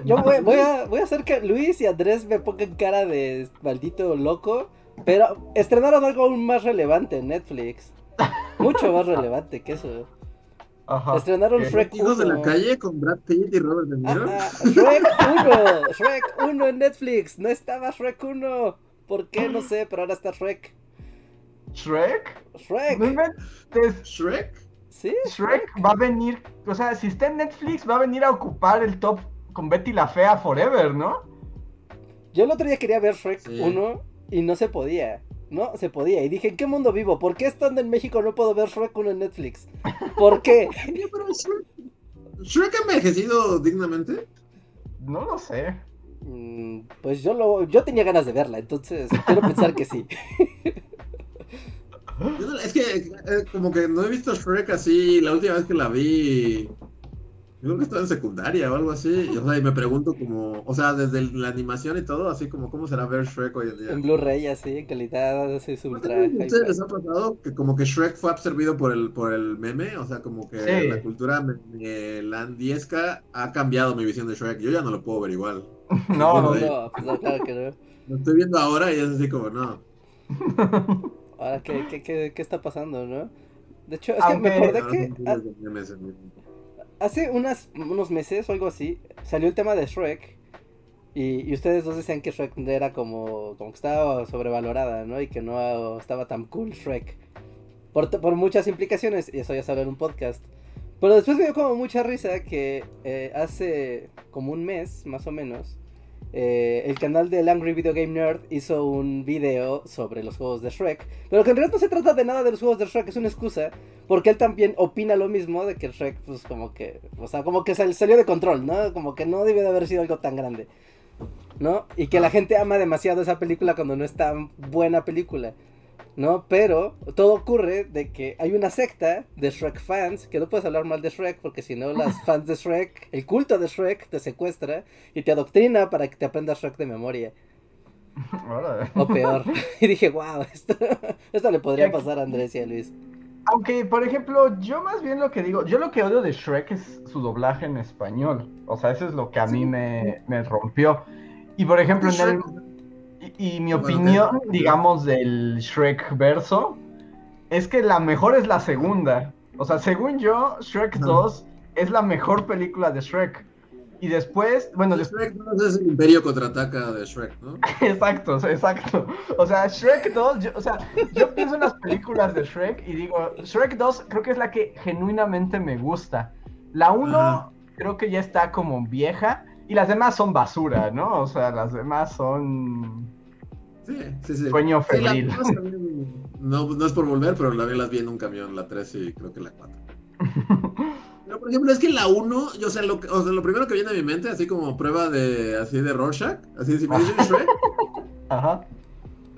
yo- voy, voy a, voy a hacer que Luis y Andrés me pongan cara de maldito loco, pero estrenaron algo aún más relevante en Netflix. Mucho más relevante que eso. Ajá. Estrenaron ¿Qué? Shrek Hijos de la 1. calle con Brad Pitt y Robert De Niro. Ajá, Shrek 1, Shrek 1 en Netflix. No estaba Shrek 1. ¿Por qué? No sé, pero ahora está Shrek. ¿Shrek? No Shrek. Shrek. ¿Sí? Shrek va a venir, o sea, si está en Netflix, va a venir a ocupar el top con Betty la Fea Forever, ¿no? Yo el otro día quería ver Shrek Sí. 1 y no se podía. No se podía. Y dije, ¿en qué mundo vivo? ¿Por qué estando en México no puedo ver Shrek 1 en Netflix? ¿Por qué? Pero Shrek. ¿Shrek ha envejecido dignamente? No lo sé. Mm, Pues yo lo, yo tenía ganas de verla, entonces quiero pensar que sí. No- Es que eh, como que no he visto Shrek así, la última vez que la vi, yo creo que estaba en secundaria o algo así, y, o sea, y me pregunto como, o sea, desde la animación y todo, así como, ¿cómo será ver Shrek hoy en día? En Blu-ray así, en calidad así es ¿A ultra. ustedes les ha pasado que como que Shrek fue absorbido por el, por el meme? O sea, como que Sí. la cultura melandiesca ha cambiado mi visión de Shrek. Yo ya no lo puedo ver igual. No, no, No, pues no, claro que no. Lo estoy viendo ahora y es así como, no. Ahora, ¿qué, qué, qué, qué está pasando, no? De hecho, es Aunque- que me acordé que mi- hace unas, unos meses o algo así salió el tema de Shrek. Y, y ustedes dos decían que Shrek era como, como que estaba sobrevalorada, ¿no? Y que no estaba tan cool Shrek. Por, por muchas implicaciones, y eso ya sale en un podcast. Pero después me dio como mucha risa que eh, hace como un mes, más o menos, eh, el canal del Angry Video Game Nerd hizo un video sobre los juegos de Shrek. Pero que en realidad no se trata de nada de los juegos de Shrek, es una excusa. Porque él también opina lo mismo de que Shrek, pues como que, o sea, como que sal- salió de control, ¿no? Como que no debe de haber sido algo tan grande. ¿No? Y que la gente ama demasiado esa película cuando no es tan buena película. ¿No? Pero todo ocurre de que hay una secta de Shrek fans, que no puedes hablar mal de Shrek porque si no las fans de Shrek, el culto de Shrek te secuestra y te adoctrina para que te aprendas Shrek de memoria. O peor. y dije, wow, esto, esto le podría pasar a Andrés y a Luis. Aunque, por ejemplo, yo más bien lo que digo, yo lo que odio de Shrek es su doblaje en español. O sea, eso es lo que a mí me, me rompió. Y por ejemplo, en el, y, y mi Bueno, opinión, digamos, del Shrek verso, es que la mejor es la segunda. O sea, según yo, Shrek Ajá. 2 es la mejor película de Shrek. Y después, bueno, después, Shrek 2 es el Imperio contraataca de Shrek, ¿no? exacto, exacto. O sea, Shrek 2, yo, o sea, yo pienso en las películas de Shrek y digo, Shrek 2 creo que es la que genuinamente me gusta. La 1 Ajá. creo que ya está como vieja y las demás son basura, ¿no? O sea, las demás son Sí, sí, sí. sueño Sí, la febril. no, no es por volver, pero la vi las vi en un camión, la 3 y creo que la 4. Pero por ejemplo, es que la 1, yo sé, lo, que- o sea, lo primero que viene a mi mente, así como prueba de así de Rorschach, así si me dicen Shrek, Ajá.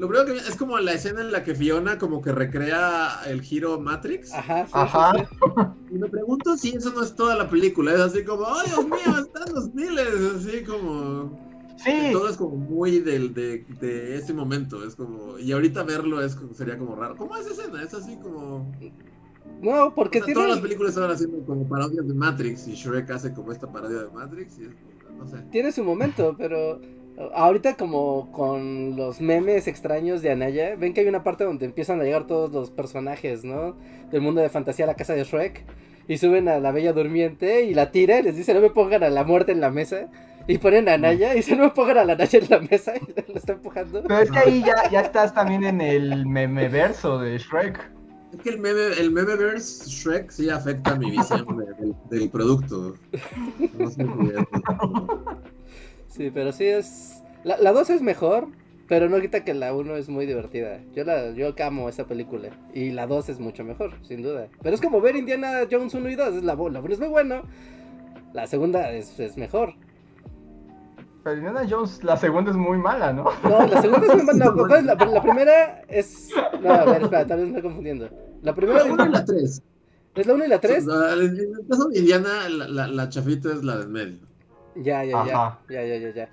Lo primero que es como la escena en la que Fiona como que recrea el giro Matrix. Ajá, sí, Ajá. sí, sí. Y me pregunto si eso no es toda la película, es así como, ¡ay, Dios mío, están los miles! Así como... Sí, Todo es como muy del, de, de ese momento, es como... Y ahorita verlo es como- sería como raro. ¿Cómo es esa escena? Es así como... No, porque O sea, Todas las tiene, películas estaban haciendo como parodias de Matrix y Shrek hace como esta parodia de Matrix y es, no sé. tiene su momento, pero ahorita como con los memes extraños de Anaya, ven que hay una parte donde empiezan a llegar todos los personajes, ¿no? Del mundo de fantasía a la casa de Shrek y suben a la bella durmiente y la tiran y les dice no me pongan a la muerte en la mesa y ponen a Anaya y dice no me pongan a la Anaya en la mesa y lo está empujando. pero es que ahí ya, ya estás también en el meme verso de Shrek. Es que el meme, el memeverse Shrek sí afecta mi visión de- del, del producto. No sé Sí, pero sí es... La, la 2 es mejor, pero no quita que la 1 es muy divertida. Yo la yo amo esa película. Y la 2 es mucho mejor, sin duda. Pero es como ver Indiana Jones 1 y 2. Es la, la 1 es muy bueno. La segunda es, es mejor. Pero Indiana Jones, la segunda es muy mala, ¿no? No, la segunda es muy buena. No, ¿cuál es la, la primera es... No, a ver, espera, tal vez me estoy confundiendo. La primera La uno y la 3. es la 1 y la 3. En el caso de Indiana, la, la, la chafita es la del medio. Ya, ya, ya. Ajá. Ya, ya, ya, ya.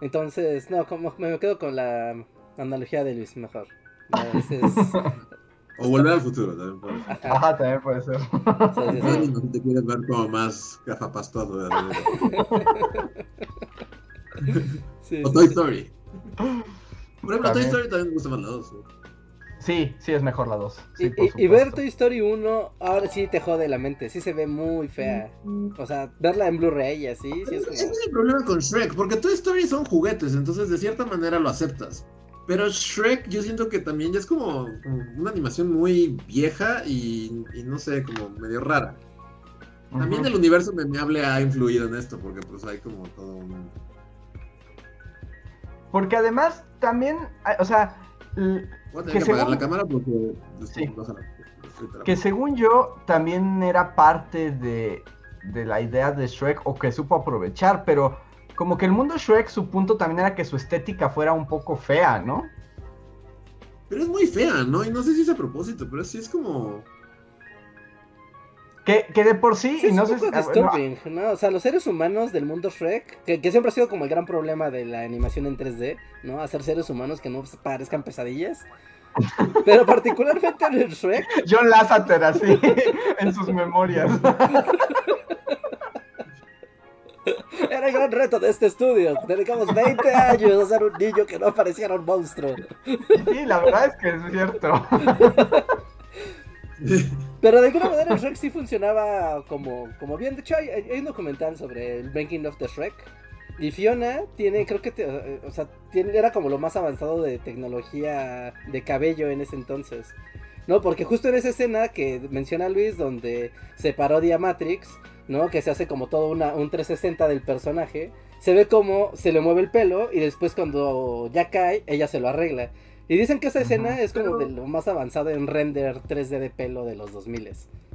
Entonces, no, como me quedo con la analogía de Luis mejor. No, ese es- O volver al futuro también puede ser. Ajá, Ajá, también puede ser. sí, sí, sí. No, te quieres ver como más gafapastoso. ¿verdad? Sí, O Toy sí. Story. Por ejemplo, Toy También. Story también me gusta más la 2. Sí, sí es mejor la 2. Y, y- y ver Toy Story 1, ahora sí te jode la mente, sí se ve muy fea. O sea, verla en Blu-ray y así, sí es Ese es el problema con Shrek, porque Toy Story son juguetes, entonces de cierta manera lo aceptas. Pero Shrek yo siento que también ya es como, como una animación muy vieja y, y no sé, como medio rara. También el universo memeable ha influido en esto, porque pues hay como todo un... Porque además también, ah, o sea, Voy a Que tener que apagar según- la cámara porque... Sí. que según yo también era parte de, de la idea de Shrek o que supo aprovechar, pero como que el mundo Shrek su punto también era que su estética fuera un poco fea, ¿no? Pero es muy fea, ¿no? Y no sé si es a propósito, pero sí es como... Que, que de por sí, Sí, y no sé si... ah, disturbing, ¿no? O sea, los seres humanos del mundo Shrek, que, que siempre ha sido como el gran problema de la animación en 3D, ¿no? Hacer seres humanos que no parezcan pesadillas. Pero particularmente en el Shrek, John Lasseter así, en sus memorias. era el gran reto de este estudio. Dedicamos 20 años a hacer un niño que no pareciera un monstruo. Sí, la verdad es que es cierto. Pero de alguna manera el Shrek sí funcionaba como, como bien. De hecho, hay, hay un documental sobre el Banking of the Shrek. Y Fiona tiene, creo que, o sea, era como lo más avanzado de tecnología de cabello en ese entonces. No, porque justo en esa escena que menciona Luis, donde se parodia Matrix, ¿no? Que se hace como todo una, un 360 del personaje, se ve como se le mueve el pelo y después cuando ya cae, ella se lo arregla. Y dicen que esa escena es como Pero- de lo más avanzado en render 3D de pelo de los 2000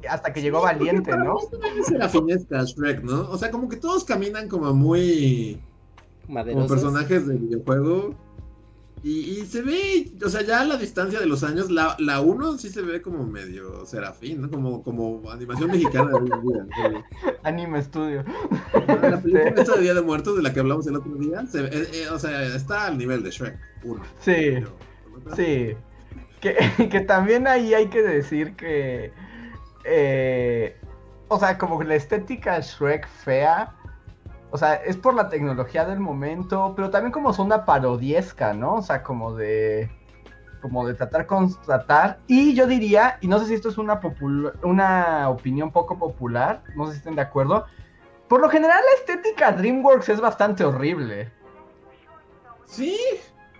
Hasta que llegó Valiente, ¿no? Es serafinesca Shrek, ¿no? O sea, como que todos caminan como muy... como Maderosos. personajes de videojuego. Y, y se ve, o sea, ya a la distancia de los años, la, la 1 sí se ve como medio serafín, ¿no? Como, como animación mexicana de hoy en día. Anime Studio. sí. La película esta de Día de Muertos, de la que hablamos el otro día, se ve- eh, eh, o sea, está al nivel de Shrek 1. Sí, sí. que, que también ahí hay que decir que. eh, o sea, como la estética Shrek fea. O sea, es por la tecnología del momento, pero también como son una parodiesca, ¿no? O sea, como de. Como de tratar constatar. Y yo diría, y no sé si esto es una, una opinión poco popular, no sé si estén de acuerdo. Por lo general, la estética DreamWorks es bastante horrible. Sí,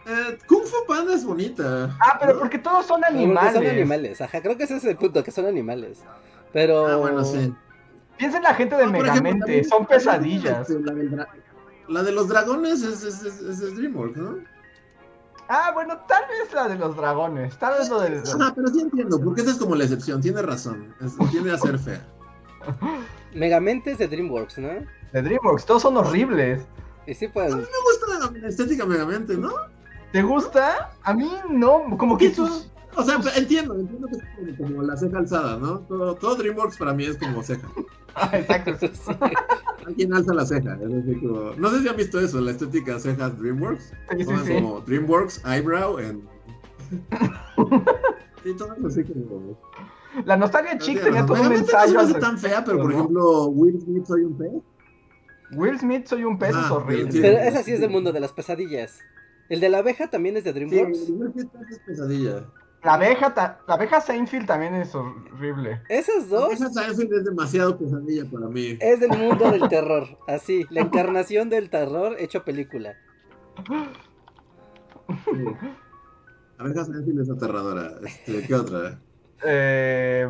eh, Kung Fu Panda es bonita. Ah, pero porque todos son Porque animales. Son animales, ajá, creo que ese es el punto, que son animales. Pero... Ah, bueno, sí. Piensa en la gente de No, ejemplo, Megamente, también- son pesadillas. este, La, de los dragones es, es, es, DreamWorks, ¿no? Ah, bueno, tal vez la de los dragones, tal vez lo del... Ajá, pero sí entiendo, porque esa es como la excepción, tiene razón. Es, tiende a ser fea. Megamente es de DreamWorks, ¿no? De DreamWorks, todos son horribles. Y sí, pues... Me gusta la estética megamente, ¿no? ¿Te gusta? A mí no, como que sus... O sea, entiendo, entiendo que es como, como la ceja alzada, ¿no? Todo, todo DreamWorks para mí es como ceja. Ah, exacto. Alguien alza la ceja. es como- No sé si han visto eso, la estética cejas DreamWorks. Sí, sí, Todas sí. como DreamWorks, eyebrow, and... Sí, todas así como... La nostalgia chic tenía razón. todo un Megamente no se ensayo me al hace tan fea, pero por ¿no? ejemplo, Will Smith soy un pez. Will Smith, soy un pez, es Ah, horrible. Pero esa sí es del mundo de las pesadillas. El de la abeja también es de Sí, DreamWorks. Smith es pesadilla. La abeja, ta- la abeja Seinfeld también es horrible. Esas dos Esa Seinfeld es demasiado pesadilla para mí. es del mundo del terror. Así, la encarnación del terror hecho película. Sí. Abeja Seinfeld es aterradora. Este, ¿Qué otra? Eh,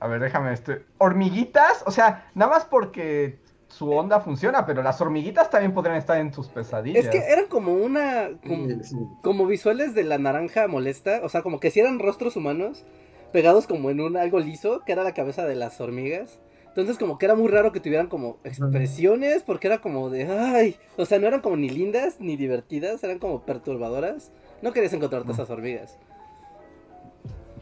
a ver, déjame este. Hormiguitas, o sea, nada más porque su onda funciona, pero las hormiguitas también podrían estar en tus pesadillas. Es que eran como una. Como, Sí, sí. como visuales de la naranja molesta. O sea, como que si eran rostros humanos pegados como en un algo liso, que era la cabeza de las hormigas. Entonces, como que era muy raro que tuvieran como expresiones, porque era como de. ¡Ay! O sea, no eran como ni lindas ni divertidas, eran como perturbadoras. No querías encontrarte esas hormigas.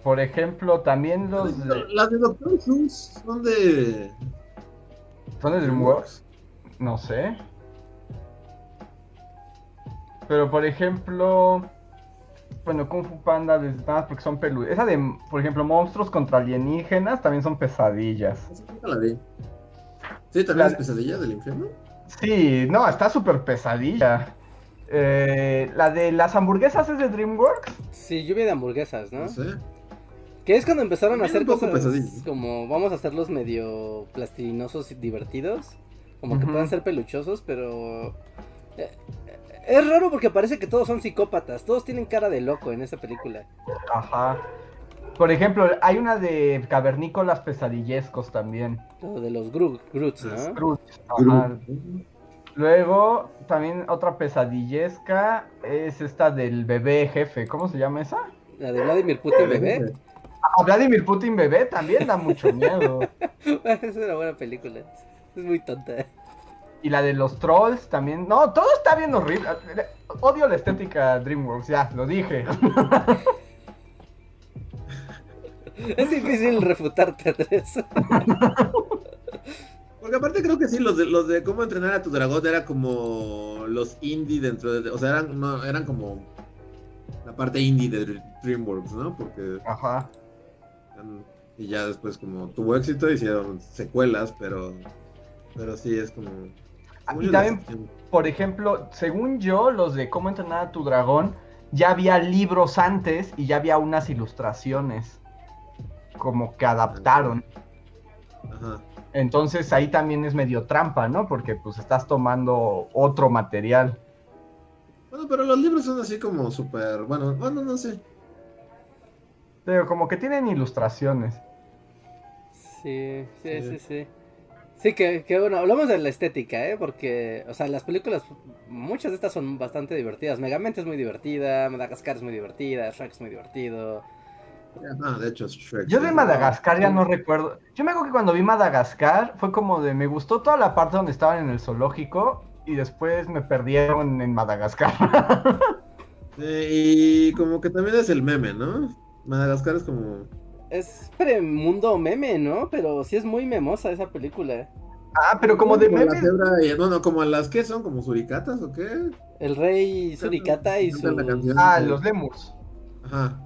Por ejemplo, también los de... Las de Doctor Seuss son de. ¿Son de DreamWorks? No sé. Pero por ejemplo, bueno, Kung Fu Panda, des- nada porque son peludos. Esa de, por ejemplo, monstruos contra alienígenas también son pesadillas. Esa nunca la vi. Sí, también La- es pesadilla del infierno. Sí, no, está súper pesadilla. Eh, la de las hamburguesas es de DreamWorks. Sí, lluvia de hamburguesas, ¿no? No sé. Que es cuando empezaron a hacer cosas como vamos a hacerlos medio plastilinosos y divertidos. Como que puedan ser peluchosos, pero... eh, Es raro porque parece que todos son psicópatas. Todos tienen cara de loco en esa película. Ajá. Por ejemplo, hay una de cavernícolas pesadillescos también. Lo de los Gru Groots, ¿no? Scrooge, ajá. Luego, también otra pesadillesca es esta del bebé jefe. ¿Cómo se llama esa? La de Vladimir Putin bebé. Ah, Vladimir Putin bebé también da mucho miedo. es una buena película. Es muy tonta. Y la de los trolls también. No, todo está bien horrible. Odio la estética DreamWorks, ya, lo dije. Es difícil refutarte, Andrés. Porque aparte creo que sí, los de, los de cómo entrenar a tu dragón era como los indie dentro de... O sea, eran, no, eran como la parte indie de Dr- DreamWorks, ¿no? Porque... Ajá. Y ya después como tuvo éxito, hicieron secuelas, pero... Pero sí, es como... Ah, y también-. Por ejemplo, según yo, los de cómo entrenar a tu dragón, ya había libros antes y ya había unas ilustraciones. Como que adaptaron. Ajá. Entonces ahí también es medio trampa, ¿no? Porque pues estás tomando otro material. Bueno, pero los libros son así como súper... Bueno, bueno, no sé. Pero como que tienen ilustraciones. Sí, sí, sí, Sí. sí. Sí, que, que bueno, hablamos de la estética, ¿eh? Porque, o sea, las películas, muchas de estas son bastante divertidas. Megamente es muy divertida, Madagascar es muy divertida, Shrek es muy divertido. Ajá, de hecho es Shrek. Yo de. Madagascar ya no recuerdo. Yo me acuerdo que cuando vi Madagascar fue como de me gustó toda la parte donde estaban en el zoológico y después me perdieron en Madagascar. Eh, y como que también es el meme, ¿no? Madagascar es como... Es premundo meme, ¿no? Pero sí es muy memosa esa película. ah, pero como de la meme. cebra y- no, no, como las que son, como suricatas o qué. El rey Suricata y canción. Ah, los lemurs. Ajá.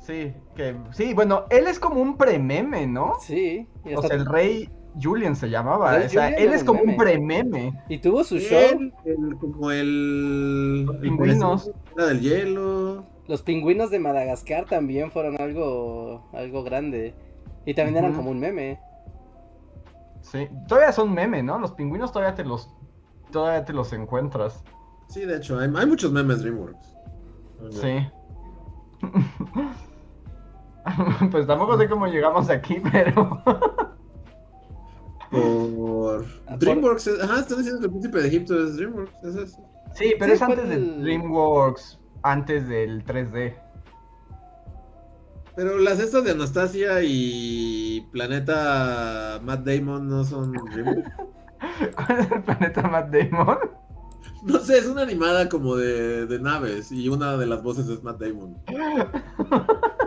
Sí, que sí, bueno, él es como un prememe, ¿no? Sí. y O sea, el rey Julian se llamaba. O sea, él es un como un meme. prememe. Y tuvo su show. Él, el- como el. Los pingüinos. del hielo. Los pingüinos de Madagascar también fueron algo, algo grande. Y también eran como un meme. Sí, todavía son meme, ¿no? Los pingüinos todavía te los todavía te los encuentras. Sí, de hecho, hay, hay muchos memes DreamWorks. Sí. pues tampoco sé cómo llegamos aquí, pero Por. Ah, por- DreamWorks. es- Ajá, están diciendo que el príncipe de Egipto es DreamWorks. Es eso. sí, pero Sí, es antes de DreamWorks, antes del 3D. Pero las estas de Anastasia y Planeta Matt Damon no son. ¿Cuál es el planeta Matt Damon? No sé, es una animada como de, de naves y una de las voces es Matt Damon.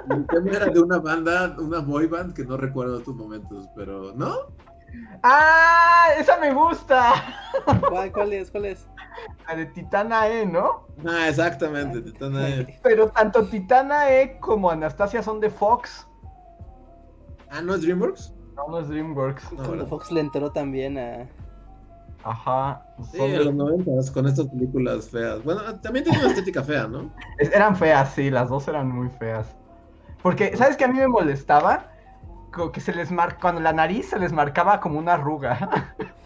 El tema era de una banda, una boy band que no recuerdo estos momentos, pero ¿no? ¡Ah! ¡Esa me gusta! ¿Cuál, cuál es? ¿Cuál es? La de Titana E, ¿no? Ah, exactamente, están ahí. Pero tanto Titana E como Anastasia son de Fox. Ah, ¿no es DreamWorks? No, no es DreamWorks. No, Cuando. Fox le entró también a... Ajá. Sí, son de- en los noventas, con estas películas feas. Bueno, también tiene una estética fea, ¿no? Es- Eran feas, sí, las dos eran muy feas. Porque, ¿sabes qué a mí me molestaba? Como que se les mar... Cuando la nariz se les marcaba como una arruga.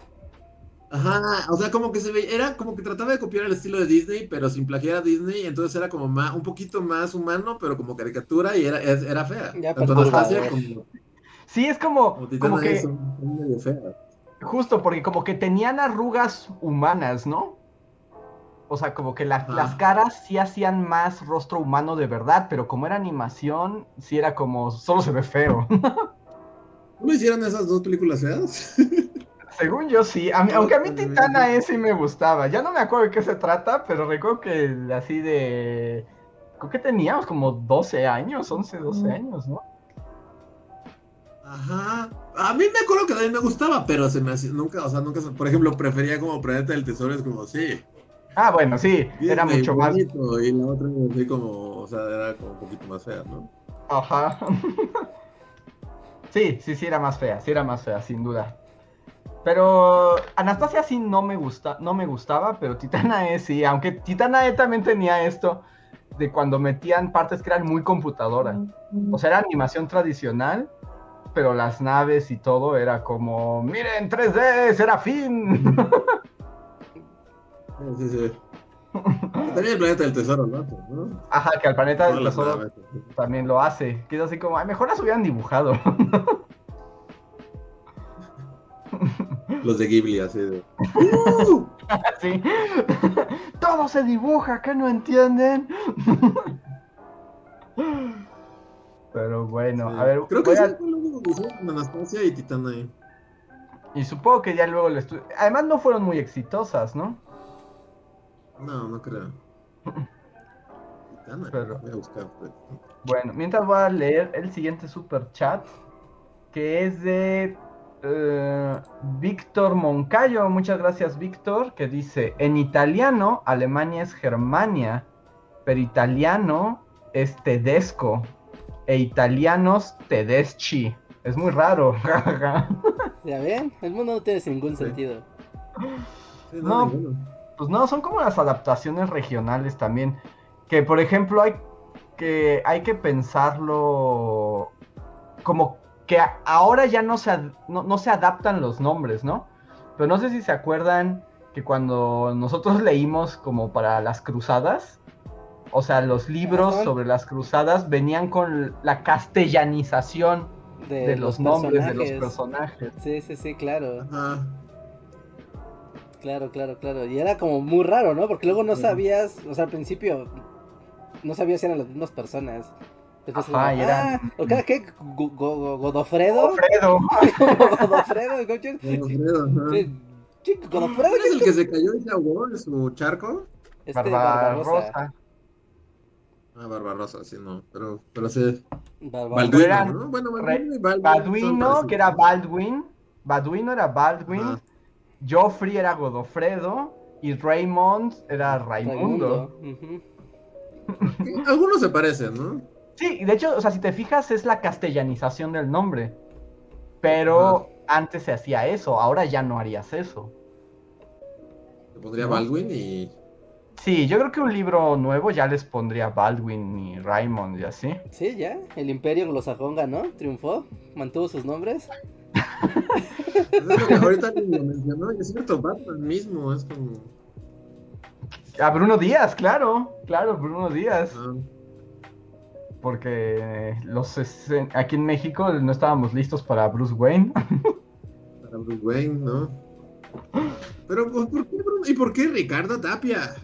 Ajá, o sea, como que se veía, era como que trataba de copiar el estilo de Disney, pero sin plagiar a Disney, entonces era como más, un poquito más humano, pero como caricatura y era, es- era fea. Ya. Anastasia como, Sí, es como, como que, son, son medio feas. justo porque como que tenían arrugas humanas, ¿no? O sea, como que la- las caras sí hacían más rostro humano de verdad, pero como era animación, sí era como, solo se ve feo. ¿No hicieron esas dos películas feas? Según yo sí, a mí- aunque a mí Titana E sí me gustaba. Ya no me acuerdo de qué se trata, pero recuerdo que así de... Creo que teníamos como 12 años, 11, 12 años, ¿no? Ajá. A mí me acuerdo que también me gustaba, pero se me hacía, nunca, o sea, nunca, se- por ejemplo, prefería como Planeta del Tesoro, es como, sí, Ah, bueno, sí, era mucho más... bonito, y la otra así como, o sea, era como un poquito más fea, ¿no? Ajá. sí, sí, sí era más fea, sí era más fea, sin duda. Pero Anastasia sí no me gusta, no me gustaba, pero Titana E sí, aunque Titana E también tenía esto de cuando metían partes que eran muy computadora. O sea, era animación tradicional, pero las naves y todo era como, miren, 3D, Serafín. Sí, sí, sí. También el Planeta del Tesoro, ¿no? ¿No? Ajá, que al planeta del tesoro también lo hace. Que es así como, ay, mejor las hubieran dibujado. Los de Ghibli, así de. Sí. Todo se dibuja, ¿qué no entienden? Pero bueno, Sí. a ver, Creo que sí a- lo que con Anastasia y Titana ahí. y supongo que ya luego le estu- Además no fueron muy exitosas, ¿no? No, no creo. Titana, Pero- voy a buscar. pues. Bueno, mientras voy a leer el siguiente super chat, que es de eh, Víctor Moncayo. Muchas gracias, Víctor, que dice, en italiano, Alemania es Germania, pero italiano es Tedesco, e italianos Tedeschi. Es muy raro. ¿Ya ven? El mundo no tiene ningún sentido. Sí, No. ninguno. Pues no, son como las adaptaciones regionales también. Que por ejemplo hay que, hay que pensarlo como que ahora ya no se, no, no se adaptan los nombres, ¿no? Pero no sé si se acuerdan que cuando nosotros leímos como para las cruzadas, o sea, los libros Ajá. sobre las cruzadas venían con la castellanización De, de, los, nombres de los personajes. Sí, sí, sí, claro. Ajá. Claro, claro, claro. Y era como muy raro, ¿no? Porque luego no sabías, o sea, al principio no sabías si eran las mismas personas. Después Ajá, y eran- ah, ¿o qué? qué? Go- go- go- ¿Godofredo? ¿Godofredo? ¿Cómo Don Alfredo, ajá. Sí, sí, ¿Godofredo? ¿Quién es el que se cayó en su charco? Este, Barbarosa. Barbarosa. Ah, Barbarosa, sí, no. Pero, pero sí. Balduino, eran ¿no? Bueno, Balduino y Balduino. parecidos. que era Baldwin. Baduino era Baldwin. Ajá. Joffrey era Godofredo. Y Raymond era Raimundo. Algunos se parecen, ¿no? Sí, de hecho, o sea, si te fijas, es la castellanización del nombre. Pero antes se hacía eso, ahora ya no harías eso. Le pondría Baldwin y. Sí, yo creo que un libro nuevo ya les pondría Baldwin y Raymond y así. Sí, ya. El imperio anglosajón ganó, triunfó, mantuvo sus nombres. Es lo que ahorita ni lo mencionó, es cierto, Batman mismo, es como. A Bruno Díaz, claro, claro, Bruno Díaz. ah, Porque los aquí en México no estábamos listos para Bruce Wayne. para Bruce Wayne, ¿no? Pero, pues, ¿por qué? ¿Y por qué Ricardo Tapia?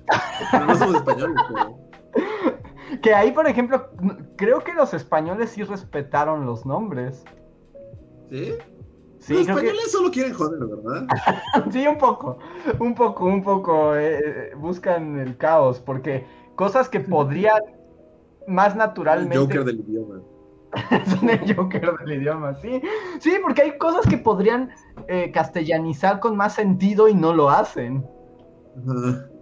Pero no somos españoles, pero. que ahí, por ejemplo, creo que los españoles sí respetaron los nombres. ¿Sí? Sí, Los que- españoles solo quieren joder, ¿verdad? Sí, un poco, un poco, un poco. eh, eh, buscan el caos, porque cosas que podrían más El naturalmente Joker del idioma. son el Joker del idioma, sí. Sí, porque hay cosas que podrían eh, castellanizar con más sentido y no lo hacen.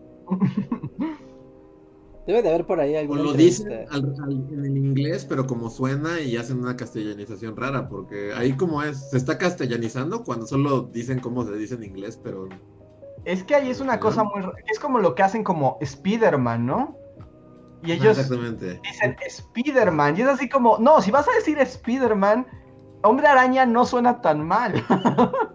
Debe de haber por ahí O alguna lo dicen al- al- en el inglés, pero como suena y hacen una castellanización rara, porque ahí como es, se está castellanizando cuando solo dicen cómo se dice en inglés, pero Es que ahí es una cosa muy... Es como lo que hacen como Spider-Man, ¿no? Y ellos exactamente. dicen Spider-Man. Y es así como, no, si vas a decir Spider-Man, Hombre Araña no suena tan mal.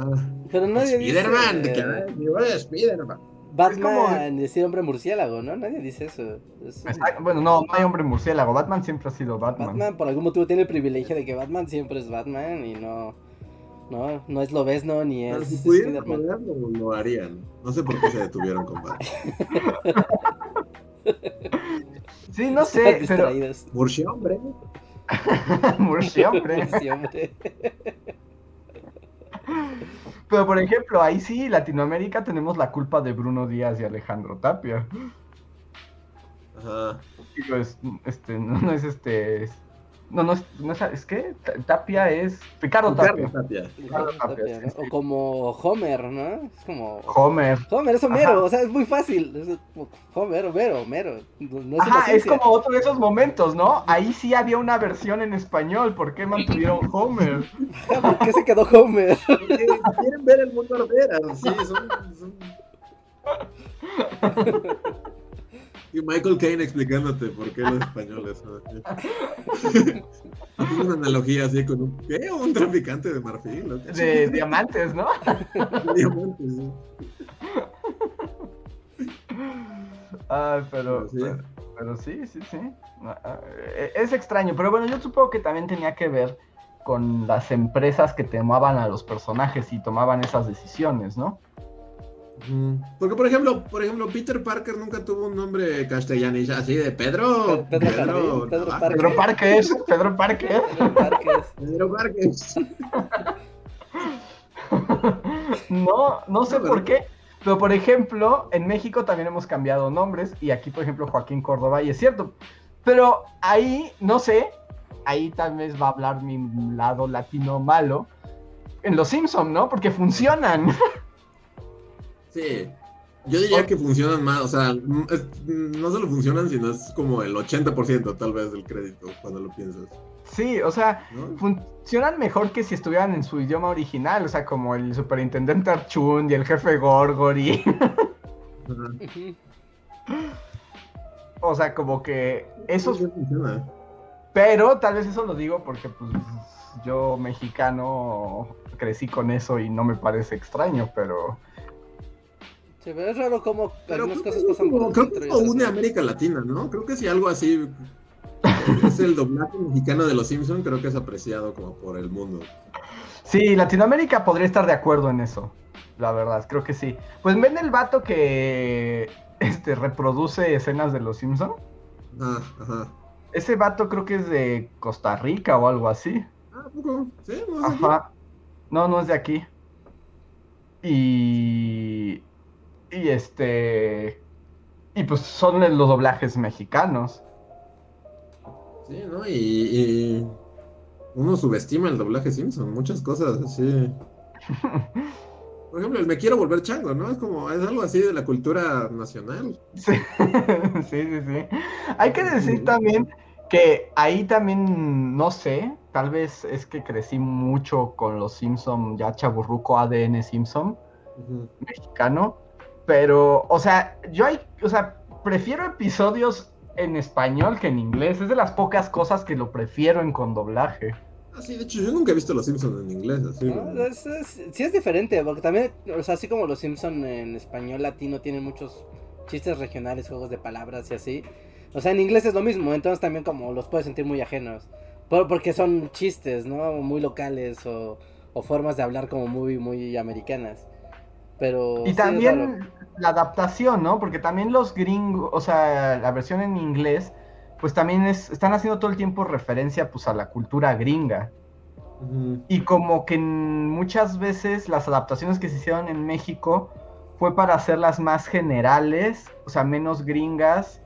Ah, Pero nadie Spider-Man, dice que eh, Spider-Man. Batman, decir hombre murciélago, ¿no? Nadie dice eso. Es- Bueno, no, no hay hombre murciélago. Batman siempre ha sido Batman. Batman por algún motivo tiene el privilegio de que Batman siempre es Batman y no no no es Lobezno ni Pero es si pudieran lo harían. No sé por qué se detuvieron con Batman. Sí, no sé, pero... distraídos. Murci, hombre. Hombre. Pero por ejemplo, ahí sí, Latinoamérica tenemos la culpa de Bruno Díaz y Alejandro Tapia. Ajá. Digo, es, este, no, no es este. No, no es, no es. Ta- Tapia es. Ricardo Tapia. Ricardo Tapia. Ricardo Tapia, ¿no? O como Homer, ¿no? Es como Homer. Homer es Homero, Ajá. o sea, es muy fácil. Es Homer, Homero, Homero. No, es Ajá, es inocencia. como otro de esos momentos, ¿no? Ahí sí había una versión en español. ¿Por qué mantuvieron Homer? Ajá, ¿Por qué se quedó Homer? Porque quieren ver el mundo arder. Sí, son. son- Y Michael Caine explicándote por qué los españoles. ¿no? Haciendo una analogía así con un. ¿Qué? ¿Un traficante de marfil? ¿o qué? De diamantes, ¿no? De diamantes, sí. Ay, pero, Pero sí. pero, pero sí, sí, sí. Ah, ah, eh, Es extraño, pero bueno, yo supongo que también tenía que ver con las empresas que tomaban a los personajes y tomaban esas decisiones, ¿no? Porque, por ejemplo, por ejemplo, Peter Parker nunca tuvo un nombre castellano así de Pedro. Pedro Jardín, Pedro Parker. Pedro Parques, Pedro Parques. Pedro Parques. Pedro Parker. No, no sé No, por qué. Pero por ejemplo, en México también hemos cambiado nombres y aquí, por ejemplo, Joaquín Córdoba, y es cierto. Pero ahí, no sé, ahí tal vez va a hablar mi lado latino malo. En los Simpson, ¿no? Porque funcionan. Sí. Yo diría que funcionan más, o sea, mm, es- no solo funcionan, sino es como el 80% tal vez del crédito cuando lo piensas. Sí, o sea, ¿no? funcionan mejor que si estuvieran en su idioma original, o sea, como el superintendente Archun y el jefe Gorgory. O sea, como que esos funciona. Pero tal vez eso lo digo porque pues yo mexicano crecí con eso y no me parece extraño, pero Sí, pero es raro cómo Pero algunas cosas pasan como- por creo que eso une a. América Latina, ¿no? Creo que si algo así es el doblaje mexicano de los Simpsons, creo que es apreciado como por el mundo. sí, Latinoamérica podría estar de acuerdo en eso, la verdad, creo que sí. Pues ven el vato que este reproduce escenas de los Simpson. Ah, ajá. Ese vato creo que es de Costa Rica o algo así. Ah, ¿a poco? Sí, no sé. Ajá. No, no es de aquí. Y. Y este. Y pues son los doblajes mexicanos. Sí, ¿no? Y, y uno subestima el doblaje Simpson, muchas cosas así. Por ejemplo, el me quiero volver chango, ¿no? Es como, es algo así de la cultura nacional. Sí, sí, sí, sí. Hay que decir también Que ahí también, no sé, tal vez es que crecí mucho con los Simpson, ya chaburruco ADN Simpson, mexicano. Pero, o sea, yo hay, o sea, prefiero episodios en español que en inglés. Es de las pocas cosas que lo prefiero en con doblaje. Ah, sí, de hecho, yo nunca he visto Los Simpsons en inglés, así. ¿no? como- Es- es- sí es diferente, porque también, o sea, así como los Simpson en español latino tienen muchos chistes regionales, juegos de palabras y así. O sea, en inglés es lo mismo, entonces también como los puedes sentir muy ajenos. Por- porque son chistes, ¿no? Muy locales o, o formas de hablar como muy, muy americanas. Pero... Y también la adaptación, ¿no? Porque también los gringos, o sea, la versión en inglés, pues también es, están haciendo todo el tiempo referencia pues a la cultura gringa. Y como que muchas veces las adaptaciones que se hicieron en México fue para hacerlas más generales, o sea, menos gringas,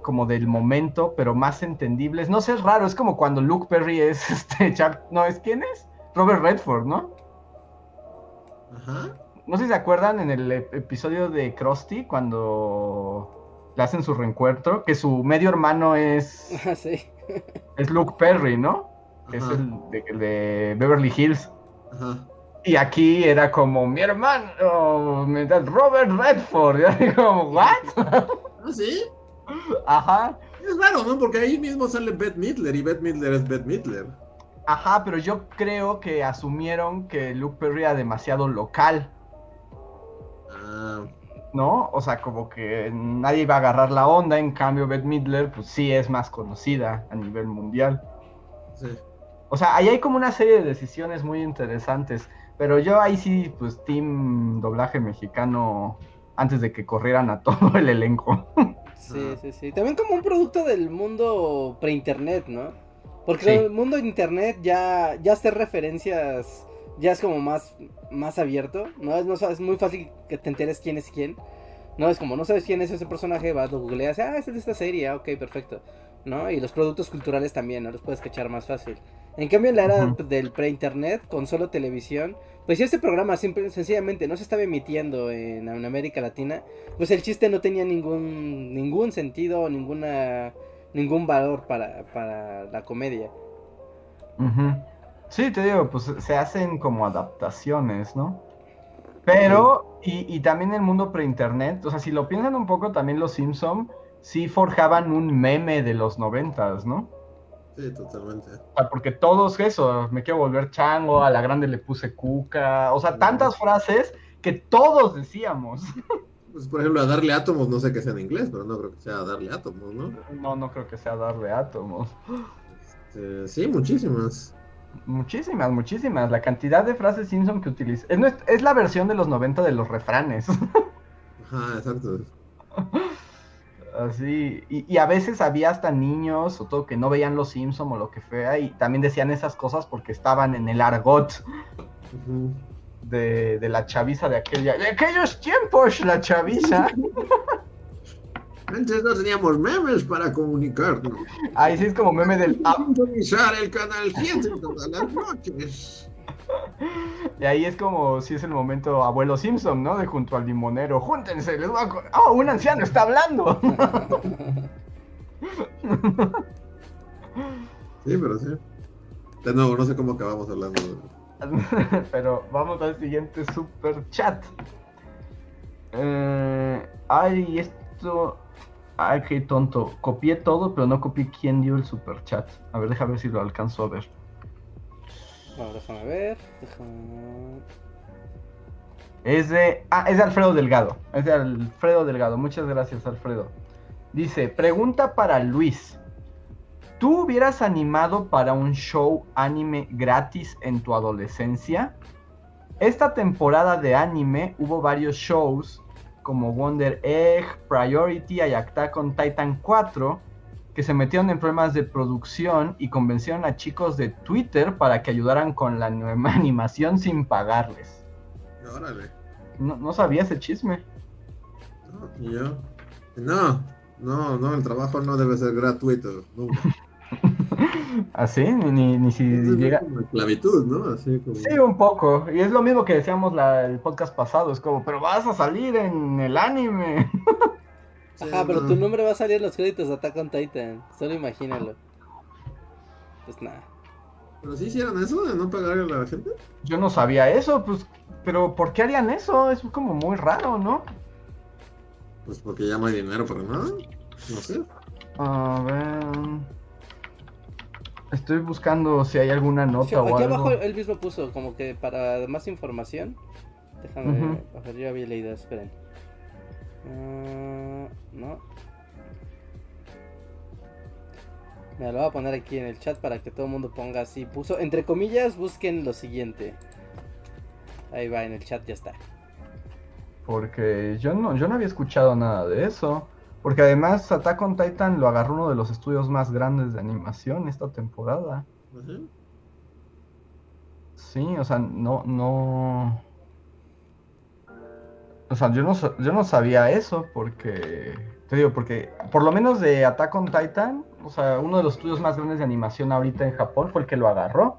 como del momento, pero más entendibles. No sé, es raro, es como cuando Luke Perry es este, Chuck- no, ¿es quién es? Robert Redford, ¿no? Ajá. No sé si se acuerdan en el ep- episodio de Krusty cuando le hacen su reencuentro, que su medio hermano es, Ah, sí. es Luke Perry, ¿no? Es el de, el de Beverly Hills. Ajá. Y aquí era como mi hermano, Robert Redford. Y así como, ¿what? Ah, sí. Ajá, Es raro, ¿no? Porque ahí mismo sale Bette Midler y Bette Midler es Bette Midler. ajá, pero yo creo que asumieron que Luke Perry era demasiado local, ¿no? O sea, como que nadie iba a agarrar la onda, en cambio Bette Midler, pues sí es más conocida a nivel mundial. sí. O sea, ahí hay como una serie de decisiones muy interesantes. Pero yo ahí sí, pues, team doblaje mexicano antes de que corrieran a todo el elenco. Sí, sí, sí. También como un producto del mundo pre-internet, ¿no? Porque Sí. el mundo de internet ya, ya hacer referencias ya es como más, más abierto, ¿no? Es, no es muy fácil que te enteres quién es quién. No es como no sabes quién es ese personaje, vas, lo googleas, ah, es de esta serie, ah, ok, perfecto. ¿No? Y los productos culturales también, ¿no? Los puedes cachar más fácil. En cambio, en la era Ujú. del pre-internet, con solo televisión, pues si este programa simple, sencillamente no se estaba emitiendo en, en América Latina, pues el chiste no tenía ningún ningún sentido, ninguna ningún valor para, para la comedia. Ujú. Sí, te digo, pues se hacen como adaptaciones, ¿no? Pero, y, y también el mundo pre-internet, o sea, si lo piensan un poco, también los Simpson sí forjaban un meme de los noventas, ¿no? Sí, totalmente. O sea, porque todos eso, me quiero volver chango, a la grande le puse cuca, o sea, tantas frases que todos decíamos. Pues, por ejemplo, a darle átomos, no sé qué sea en inglés, pero no creo que sea darle átomos, ¿no? No, no creo que sea darle átomos. Este, sí, muchísimas. Muchísimas, muchísimas. La cantidad de frases Simpson que utiliza. Es, la versión de los 90 de los refranes. Ajá, exacto. Así. Y, y a veces había hasta niños o todo que no veían los Simpson o lo que fuera y también decían esas cosas porque estaban en el argot de la chaviza de aquella. De aquellos tiempos, la chaviza. Antes no teníamos memes para comunicarnos. Ahí sí es como meme del. Sintonizar el canal 7 todas las noches. y ahí es como si es el momento abuelo Simpson, ¿no? De junto al limonero. Júntense, les voy a. ¡Oh, un anciano está hablando! Sí, pero sí. De nuevo, no sé cómo acabamos hablando. Pero vamos al siguiente super chat. Eh, ay, esto. Ay, qué tonto. Copié todo, pero no copié quién dio el super chat. A ver, déjame ver si lo alcanzo a ver. Bueno, déjame ver. déjame- Es de. Ah, es de Alfredo Delgado. Es de Alfredo Delgado. Muchas gracias, Alfredo. Dice: Pregunta para Luis. ¿Tú hubieras animado para un show anime gratis en tu adolescencia? Esta temporada de anime hubo varios shows como Wonder Egg, Priority y Attack on Titan 4 que se metieron en problemas de producción y convencieron a chicos de Twitter para que ayudaran con la nueva animación sin pagarles. Órale. No, no sabía ese chisme. No, y yo. No, no, no, el trabajo no debe ser gratuito. Nunca. ¿Así? Ni, ni, ni si Es llega... como esclavitud, ¿no? Así como. Sí, un poco. Y es lo mismo que decíamos la, el podcast pasado. Es como, pero vas a salir en el anime. Sí, Ajá, pero no. tu nombre va a salir en los créditos de Attack on Titan. Solo imagínalo. Pues nada. Pero sí hicieron eso de no pagarle a la gente. Yo no sabía eso, pues, pero ¿por qué harían eso? Es como muy raro, ¿no? Pues porque ya no hay dinero para nada. No sé. A ver. Estoy buscando si hay alguna Sí, nota o aquí algo. abajo él mismo puso como que para más información. Déjame. Ujú. A ver, yo había leído, esperen. Ah, no. Me lo voy a poner aquí en el chat para que todo el mundo ponga así. Puso, entre comillas, busquen lo siguiente. Ahí va, en el chat ya está. Porque yo no, yo no había escuchado nada de eso. Porque además Attack on Titan lo agarró uno de los estudios más grandes de animación esta temporada. Sí, o sea, no, no. O sea, yo no, yo no sabía eso porque. Te digo, porque por lo menos de Attack on Titan, o sea, uno de los estudios más grandes de animación ahorita en Japón fue el que lo agarró.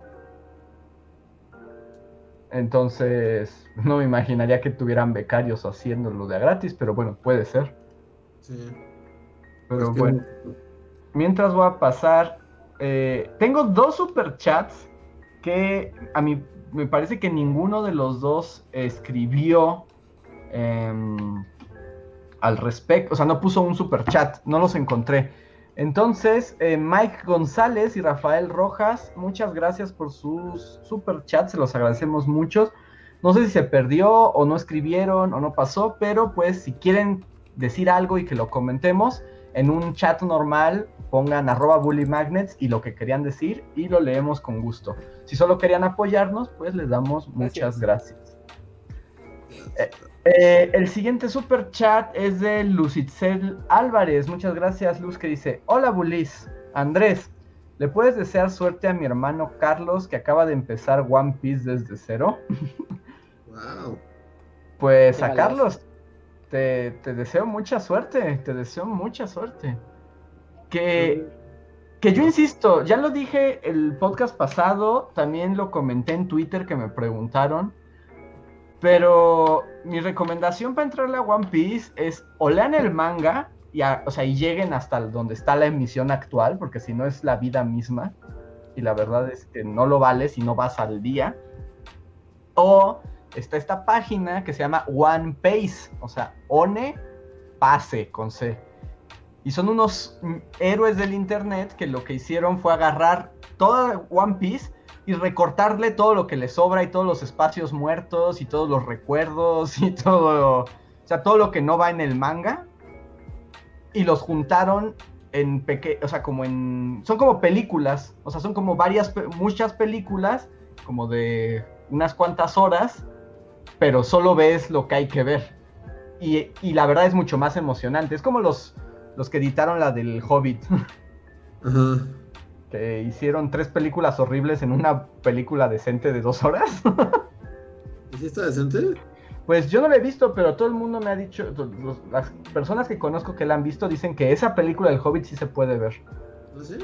Entonces, no me imaginaría que tuvieran becarios haciéndolo de a gratis, pero bueno, puede ser. Sí. Pero que- bueno. Mientras voy a pasar, eh, tengo dos superchats que a mí me parece que ninguno de los dos escribió em, al respecto, o sea, no puso un superchat, no los encontré. Entonces, eh, Mike González y Rafael Rojas, muchas gracias por sus superchats, se los agradecemos muchos. No sé si se perdió o no escribieron o no pasó, pero pues si quieren decir algo y que lo comentemos, en un chat normal pongan arroba bully magnets y lo que querían decir y lo leemos con gusto. Si solo querían apoyarnos, pues les damos muchas gracias. Eh, eh, el siguiente super chat es de Lucitzel Álvarez. Muchas gracias, Luz, que dice: Hola, Bulis. Andrés, ¿le puedes desear suerte a mi hermano Carlos que acaba de empezar One Piece desde cero? Wow. Pues Qué a. Carlos, te, deseo mucha suerte, te deseo mucha suerte. Que, que yo insisto, ya lo dije el podcast pasado, también lo comenté en Twitter que me preguntaron, pero mi recomendación para entrarle a One Piece es o lean el manga y, o sea, y lleguen hasta donde está la emisión actual, porque si no es la vida misma, y la verdad es que no lo vale si no vas al día, o está esta página que se llama One Pace, o sea, One Pase con C. Y son unos héroes del internet que lo que hicieron fue agarrar toda One Piece y recortarle todo lo que le sobra y todos los espacios muertos y todos los recuerdos y todo, o sea, todo lo que no va en el manga y los juntaron en peque, o sea, como en son como películas, o sea, son como varias muchas películas como de unas cuantas horas, pero solo ves lo que hay que ver. Y, y la verdad es mucho más emocionante. Es como los, los que editaron la del Hobbit, Ajá. que hicieron tres películas horribles en una película decente de dos horas. ¿Y está decente? Pues yo no la he visto, pero todo el mundo me ha dicho, los- las personas que conozco que la han visto dicen que esa película del Hobbit sí se puede ver. ¿Ah, sí?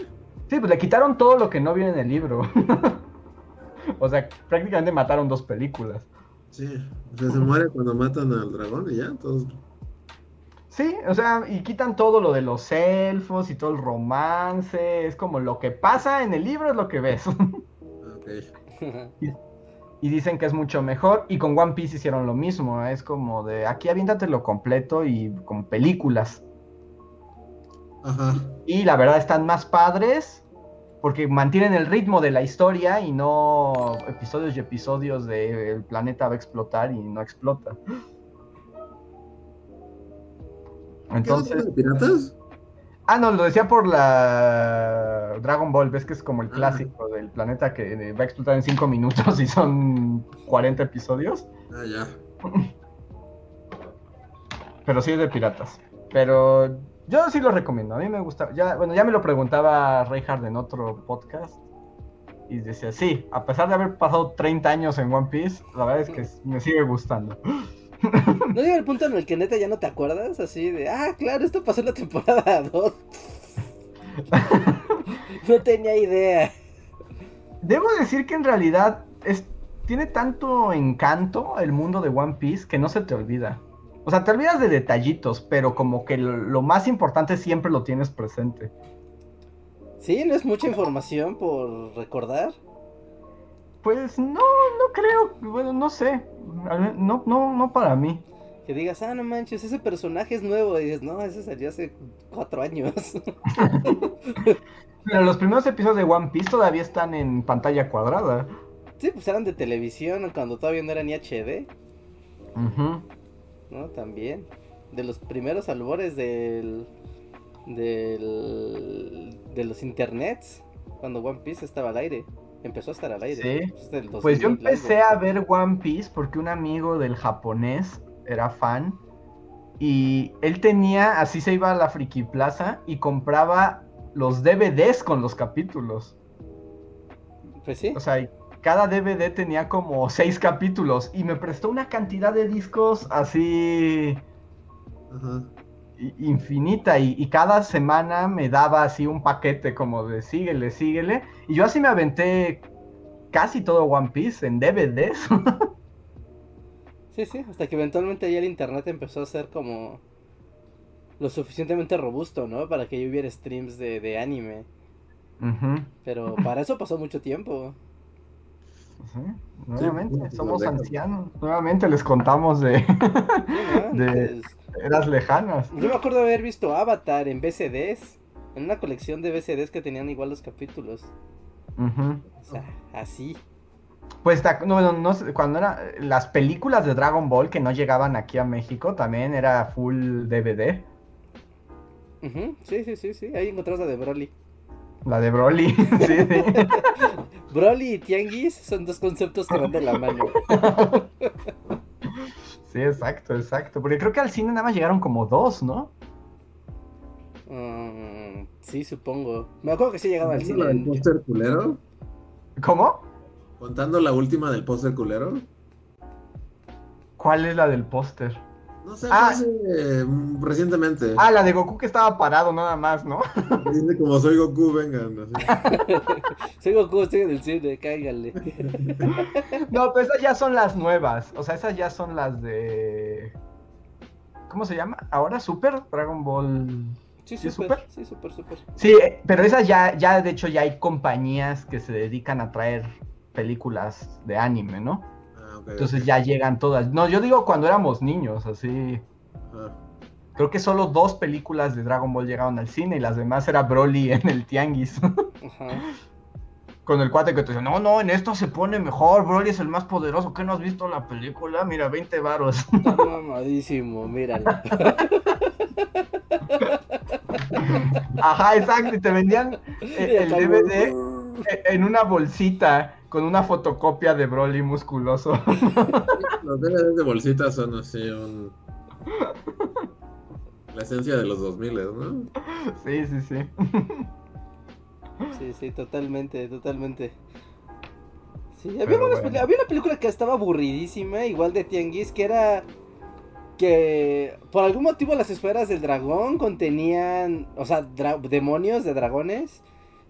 Sí, pues le quitaron todo lo que no viene en el libro. o sea, prácticamente mataron dos películas. Sí. O sea, se muere cuando matan al dragón y ya. Todos... Sí, o sea, y quitan todo lo de los elfos y todo el romance. Es como lo que pasa en el libro es lo que ves. Ah, Ok. y dicen que es mucho mejor. Y con One Piece hicieron lo mismo. Es como de aquí aviéntatelo completo y con películas. Ajá. Y la verdad están más padres porque mantienen el ritmo de la historia y no episodios y episodios de el planeta va a explotar y no explota. ¿Qué Entonces, de piratas? ah, no, lo decía por la Dragon Ball, ves que es como el Ah. clásico del planeta que va a explotar en 5 minutos y son 40 episodios, Ah, ya. pero sí es de piratas. Pero yo sí lo recomiendo, a mí me gusta. Ya, bueno, ya me lo preguntaba Reinhardt en otro podcast. Y decía, sí, a pesar de haber pasado 30 años en One Piece, la verdad es que me sigue gustando. ¿No llega el punto en el que neta ya no te acuerdas? Así de, ah, claro, esto pasó en la temporada 2. no tenía idea. Debo decir que en realidad es, tiene tanto encanto el mundo de One Piece que no se te olvida. O sea, te olvidas de detallitos, pero como que lo, lo más importante siempre lo tienes presente. Sí, no es mucha información por recordar. Pues no, no creo. Bueno, no sé. No, no, no para mí. Que digas, ah, no manches, ese personaje es nuevo. Y dices, no, ese salió hace cuatro años. Pero los primeros episodios de One Piece todavía están en pantalla cuadrada. sí, pues eran de televisión cuando todavía no era ni HD, Ujú. ¿No? También. De los primeros albores del. del. de los internets. Cuando One Piece estaba al aire. Empezó a estar al aire. Sí. Pues, Pues yo 2000 algo. empecé a ver One Piece porque un amigo del japonés era fan y él tenía, así se iba a la Friki Plaza y compraba los DVDs con los capítulos. Pues sí. O sea, cada DVD tenía como seis capítulos y me prestó una cantidad de discos así infinita y, y cada semana me daba así un paquete como de síguele, síguele y yo así me aventé casi todo One Piece en DVDs. Sí, sí, hasta que eventualmente ya el internet empezó a ser como lo suficientemente robusto, ¿no? Para que hubiera streams de, de anime. Pero para eso pasó mucho tiempo. Sí, Nuevamente, Sí, somos ancianos. Nuevamente les contamos de. De- eras lejanas. yo me acuerdo haber visto Avatar en VCDs. En una colección de VCDs que tenían igual los capítulos. O sea, así. Pues no, no, no cuando era las películas de Dragon Ball que no llegaban aquí a México también era full DVD. Sí, sí, sí, sí. Ahí encontramos la de Broly. La de Broly. sí, sí. Broly y Tianguis son dos conceptos que van de la mano. Sí, exacto, exacto. Porque creo que al cine nada más llegaron como dos, ¿no? Mm, sí, supongo. Me acuerdo que sí llegaba al ¿Contando la del cine. póster culero? ¿Cómo? ¿Contando la última del póster culero? ¿Cuál es la del póster? No sé, Ah. hace, mm, recientemente. Ah, la de Goku que estaba parado nada más, ¿no? Dice como soy Goku, vengan. así. Soy Goku, estoy en el cine, cáigale. No, pero esas ya son las nuevas. O sea, esas ya son las de. ¿Cómo se llama? Ahora Super Dragon Ball. Sí, ¿Sí, súper. súper? Sí, súper, súper. Sí, eh, pero esas ya, ya de hecho ya hay compañías que se dedican a traer películas de anime, ¿no? Entonces ya llegan todas. No, yo digo cuando éramos niños, así. Ah, Creo que solo dos películas de Dragon Ball llegaron al cine y las demás era Broly en el Tianguis. Ajá. Con el cuate que te dice, no, no, en esto se pone mejor, Broly es el más poderoso. ¿Qué no has visto la película? Mira, 20 varos. Está mamadísimo, míralo. Ajá, exacto, y te vendían el DVD en una bolsita con una fotocopia de Broly musculoso. Los DVDs de bolsitas son así un... La esencia de los 2000, ¿no? Sí, sí, sí. Sí, sí, totalmente, totalmente. Sí, había, bueno. había una película que estaba aburridísima, igual de Tianguis, que era que por algún motivo las esferas del dragón contenían, o sea, dra- demonios de dragones.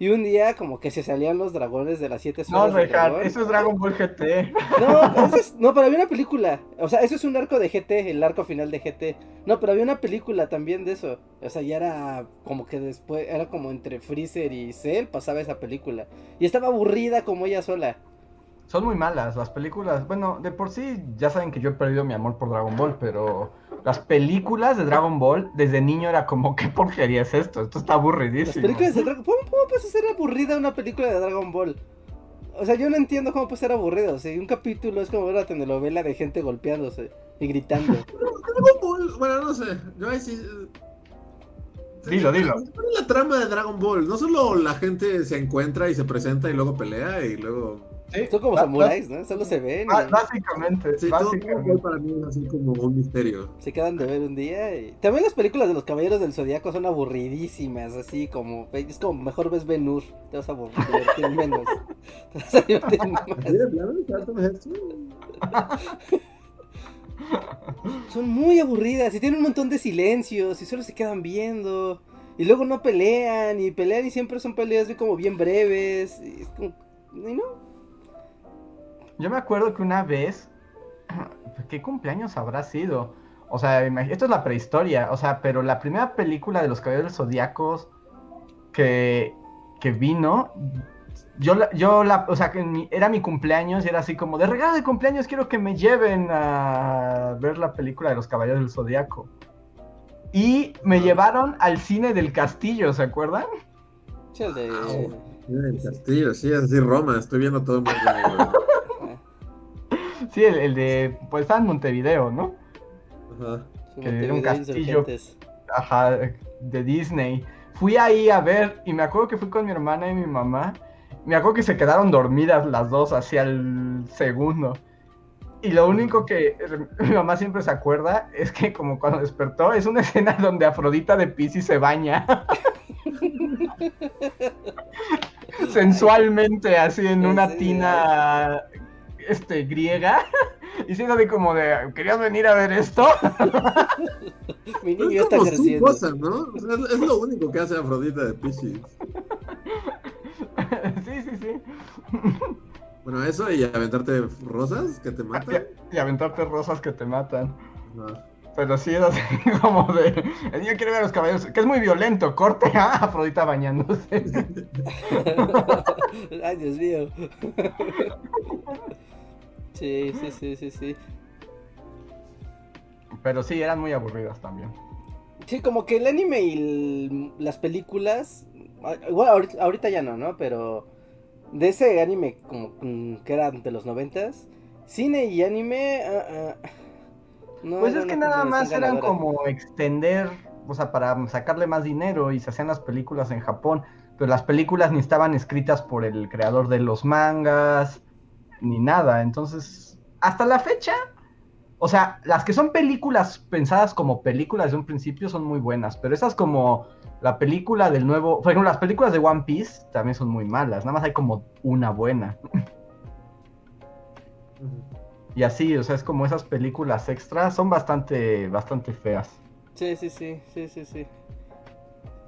Y un día como que se salían los dragones de las siete No, dragón. eso es Dragon Ball GT. No, pero es- no, pero había una película. O sea, eso es un arco de GT, el arco final de GT. No, pero había una película también de eso. O sea, ya era como que después, era como entre Freezer y Cell pasaba esa película. Y estaba aburrida como ella sola. Son muy malas las películas. Bueno, de por sí ya saben que yo he perdido mi amor por Dragon Ball, pero las películas de Dragon Ball desde niño era como, ¿qué porquería es esto? Esto está Las aburridísimo. películas de Dragon ¿Cómo, cómo puede ser aburrida una película de Dragon Ball? O sea, yo no entiendo cómo puede ser aburrido. O sea, un capítulo es como una telenovela de gente golpeándose y gritando. Dragon Ball, bueno, no sé. Yo ahí sí. Dilo, dilo. ¿Cuál es la trama de Dragon Ball? No solo la gente se encuentra y se presenta y luego pelea y luego. Sí, Son como samuráis, ¿no? Solo se ven. y- Básicamente, Sí, básicamente. Para mí es así como un misterio. Se quedan de ver un día y... También las películas de los Caballeros del Zodiaco son aburridísimas, así como... Es como mejor ves Ben Hur, te vas a aburrir, divertir menos. Te vas a divertir más. Son muy aburridas y tienen un montón de silencios y solo se quedan viendo. Y luego no pelean y pelean y siempre son peleas de como bien breves. Y es como... y no. Yo me acuerdo que una vez, ¿qué cumpleaños habrá sido? O sea, esto es la prehistoria, o sea, pero la primera película de los Caballeros Zodíacos que, que vino, yo la, yo la, o sea, que mi- era mi cumpleaños y era así como, de regalo de cumpleaños quiero que me lleven a ver la película de los Caballeros del Zodíaco. Y me llevaron al cine del castillo, ¿se acuerdan? Sí, el de. Sí, el castillo, sí, es así Roma, estoy viendo todo muy bien. Sí, el, el de, pues estaba en Montevideo, ¿no? Ajá. Que era un Montevideo castillo. Ajá, de Disney. Fui ahí a ver y me acuerdo que fui con mi hermana y mi mamá. Me acuerdo que se quedaron dormidas las dos hacia el segundo. Y lo único que mi mamá siempre se acuerda es que como cuando despertó es una escena donde Afrodita de Pisces se baña. Sensualmente así en una tina este griega. Y siendo de como de, ¿querías venir a ver esto? Mi niño es está creciendo. cosa, ¿no? O sea, es, es lo único que hace Afrodita de Pisces. sí, sí, sí. Bueno, eso y aventarte rosas que te matan. Y aventarte rosas que te matan. Ajá. Pero sí es así como de. El niño quiere ver a los caballeros. Que es muy violento. Corte a Afrodita bañándose. Ay, Dios mío. Sí, sí, sí, sí, sí. Pero sí, eran muy aburridas también. Sí, como que el anime y el- las películas, ah, igual ahorita, ahorita ya no, ¿no? Pero de ese anime como que era de los noventas, cine y anime, ah, ah, no Pues es que nada más eran ganadora. como extender. O sea, para sacarle más dinero y se hacían las películas en Japón. Pero las películas ni estaban escritas por el creador de los mangas. Ni nada. Entonces, hasta la fecha. O sea, las que son películas pensadas como películas de un principio son muy buenas. Pero esas como la película del nuevo. Por ejemplo, las películas de One Piece también son muy malas. Nada más hay como una buena. Y así, o sea, es como esas películas extras son bastante, bastante feas. Sí, sí, sí, sí, sí, sí.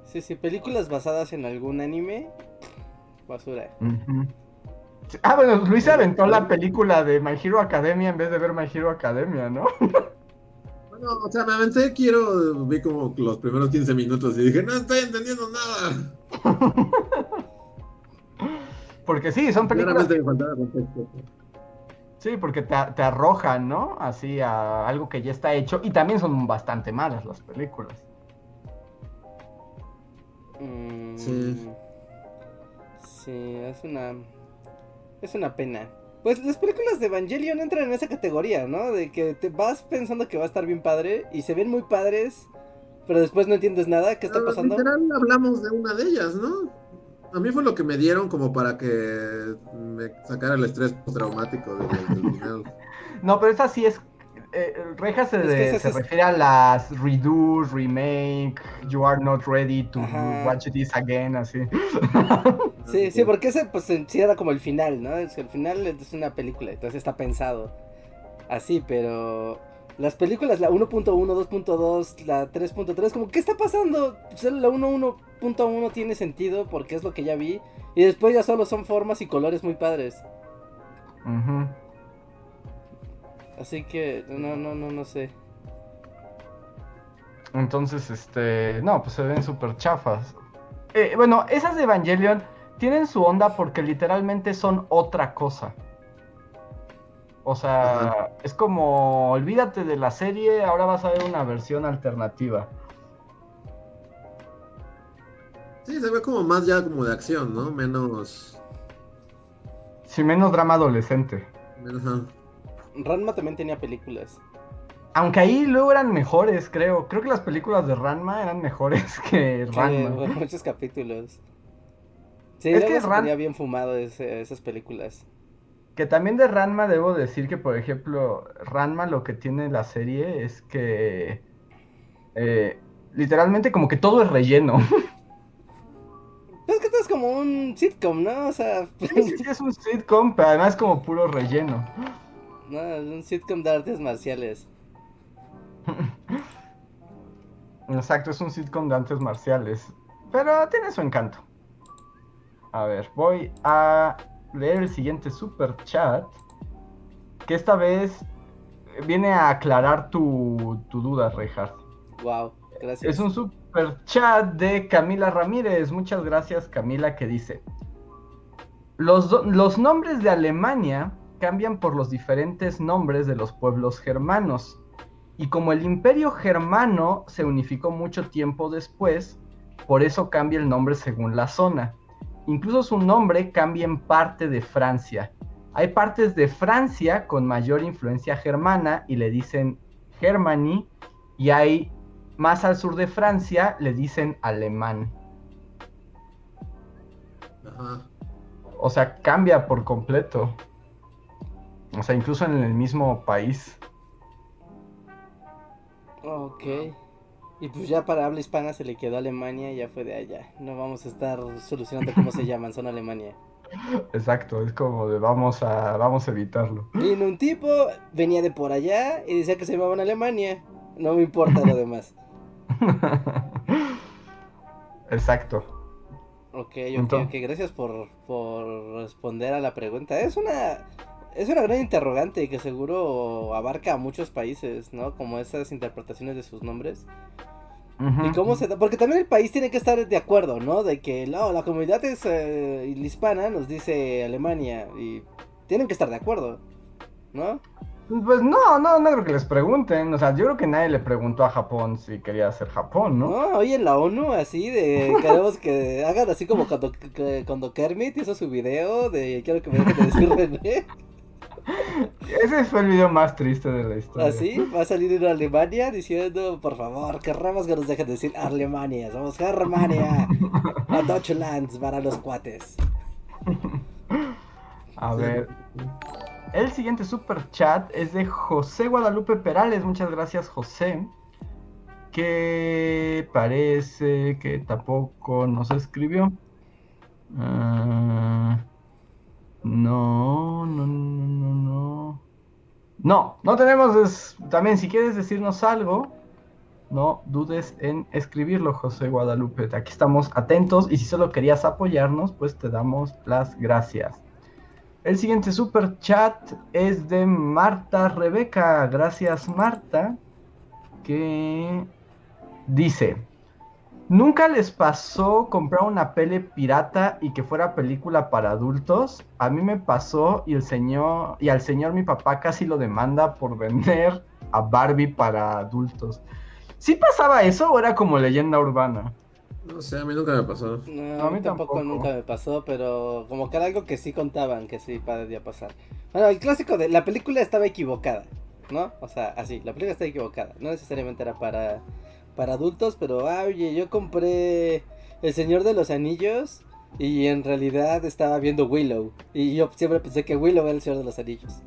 Sí, sí, películas basadas en algún anime, basura. Ah, bueno, Luis se aventó la película de My Hero Academia en vez de ver My Hero Academia, ¿no? Bueno, o sea, me aventé, quiero, vi como los primeros 15 minutos y dije, no estoy entendiendo nada. Porque sí, son películas. Claramente me faltaba contexto. Sí, porque te, te arrojan, ¿no? Así a algo que ya está hecho. Y también son bastante malas las películas. Mm, Sí. Sí, es una. Es una pena. Pues las películas de Evangelion entran en esa categoría, ¿no? De que te vas pensando que va a estar bien padre y se ven muy padres, pero después no entiendes nada. ¿Qué está Pero pasando? Literal hablamos de una de ellas, ¿no? A mí fue lo que me dieron como para que me sacara el estrés traumático del, del final. No, pero esa sí es. Eh, Reja se, Es que se es- refiere a las redo, remake, you are not ready to Ajá. watch this again, así. Sí, sí, porque ese pues en sí era como el final, ¿no? Es que el final es una película, entonces está pensado así, pero las películas, la 1.1, 2.2, la 3.3, como, ¿qué está pasando? Pues, la 1.1 tiene sentido porque es lo que ya vi, y después ya solo son formas y colores muy padres. Ujú. Así que, no, no, no, no sé. Entonces, este, no, pues se ven súper chafas. Eh, bueno, esas de Evangelion tienen su onda porque literalmente son otra cosa. O sea, Ajá. es como, olvídate de la serie, ahora vas a ver una versión alternativa. Sí, se ve como más ya como de acción, ¿no? Menos... Sin menos drama adolescente. menos ajá. Ranma también tenía películas. Aunque ahí luego eran mejores, creo. Creo que las películas de Ranma eran mejores que Sí, Ranma. muchos capítulos. Sí, Es que se Ran- ponía bien fumado ese- esas películas. Que también de Ranma debo decir que, por ejemplo, Ranma lo que tiene la serie es que eh, literalmente como que todo es relleno. Pues que esto es como un sitcom, ¿no? O sea, Sí, sí, es un sitcom, pero además como puro relleno. No, es un sitcom de artes marciales. Exacto, es un sitcom de artes marciales. Pero tiene su encanto. A ver, voy a leer el siguiente super chat. Que esta vez viene a aclarar tu, tu duda, Reinhardt. Wow, gracias. Es un super chat de Camila Ramírez. Muchas gracias, Camila, que dice: los, los nombres de Alemania cambian por los diferentes nombres de los pueblos germanos. Y como el imperio germano se unificó mucho tiempo después, por eso cambia el nombre según la zona. Incluso su nombre cambia en parte de Francia. Hay partes de Francia con mayor influencia germana y le dicen Germany, y hay más al sur de Francia le dicen alemán. Ajá. O sea, cambia por completo. O sea, incluso en el mismo país. Ok. Y pues ya para habla hispana se le quedó Alemania y ya fue de allá. No vamos a estar solucionando cómo se llaman, son Alemania. Exacto, es como de vamos a, vamos a evitarlo. Vino un tipo, venía de por allá y decía que se llamaban Alemania. No me importa lo demás. Exacto. Ok, ok, Entonces- ok. Gracias por, por responder a la pregunta. Es una, es una gran interrogante que seguro abarca a muchos países, ¿no? Como esas interpretaciones de sus nombres. ¿Y cómo se da? Porque también el país tiene que estar de acuerdo, ¿no? De que no, la comunidad es eh, hispana, nos dice Alemania. Y tienen que estar de acuerdo, ¿no? Pues no, no, no creo que les pregunten. O sea, yo creo que nadie le preguntó a Japón si quería ser Japón, ¿no? No, oye, en la ONU, así de. Queremos que hagan así como cuando, que- cuando Kermit hizo su video de quiero que me dejen de decir René. Ese fue el video más triste de la historia. Así va a salir en Alemania diciendo, por favor, querramos que nos dejen de decir Alemania, somos Germania, a Deutschland para los cuates. A ver. El siguiente super chat es de José Guadalupe Perales. Muchas gracias, José. Que parece que tampoco nos escribió. Ah, no, no, no, no, no. No, no tenemos. es- También, si quieres decirnos algo, no dudes en escribirlo, José Guadalupe. Aquí estamos atentos. Y si solo querías apoyarnos, pues te damos las gracias. El siguiente super chat es de Marta Rebeca. Gracias, Marta. Que dice: ¿Nunca les pasó comprar una pele pirata y que fuera película para adultos? A mí me pasó y el señor y al señor mi papá casi lo demanda por vender a Barbie para adultos. ¿Sí pasaba eso o era como leyenda urbana? No sé, a mí nunca me pasó. No, A a mí mí tampoco, tampoco. nunca me pasó, pero como que era algo que sí contaban que sí podía pasar. Bueno, el clásico de la película estaba equivocada, ¿no? O sea, así, la película está equivocada. No necesariamente era para, para adultos, pero, ah, oye, yo compré El Señor de los Anillos y en realidad estaba viendo Willow. Y yo siempre pensé que Willow era el Señor de los Anillos.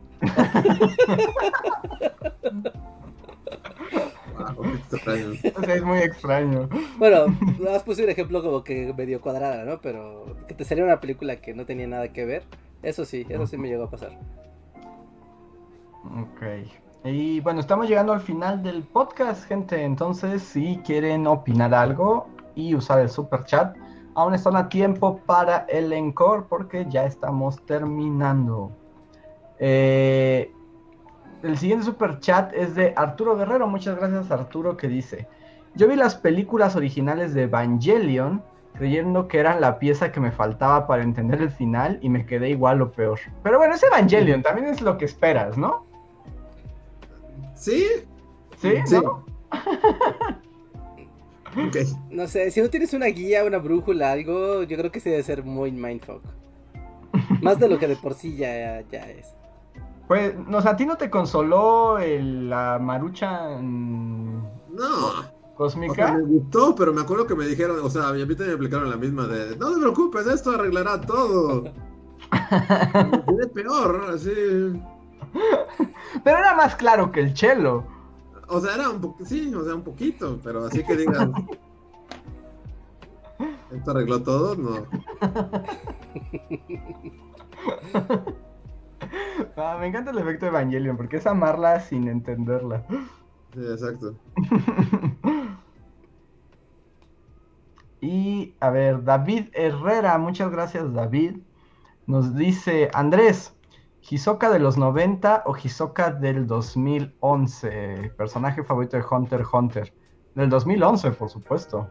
Wow. O sea, es muy extraño. Bueno, más puse un ejemplo como que medio cuadrada, ¿no? Pero que te saliera una película que no tenía nada que ver. Eso sí, eso sí me llegó a pasar. Ok. Y bueno, estamos llegando al final del podcast, gente. Entonces, si quieren opinar algo y usar el super chat, aún están a tiempo para el encore porque ya estamos terminando. Eh, el siguiente super chat es de Arturo Guerrero. Muchas gracias, Arturo, que dice: Yo vi las películas originales de Evangelion creyendo que eran la pieza que me faltaba para entender el final y me quedé igual o peor. Pero bueno, es Evangelion, también es lo que esperas, ¿no? ¿Sí? ¿Sí? Sí. ¿No? Ok. No sé, si no tienes una guía, una brújula, algo, yo creo que sí debe ser muy mindfuck. Más de lo que de por sí ya, ya es. Pues, no, o sea, ¿a ti no te consoló el- la marucha No. O sea, cósmica? me gustó, pero me acuerdo que me dijeron, o sea, a mí también me aplicaron la misma de, no te preocupes, esto arreglará todo. Quedé peor, así. Pero era más claro que el chelo. O sea, era un poquito, sí, o sea, un poquito, pero así que digan. ¿Esto arregló todo? No. Ah, me encanta el efecto de Evangelion porque es amarla sin entenderla. Sí, exacto. Y a ver, David Herrera, muchas gracias David. Nos dice, Andrés, Hisoka de los 90 o Hisoka del 2011. Personaje favorito de Hunter x Hunter. Del 2011, por supuesto.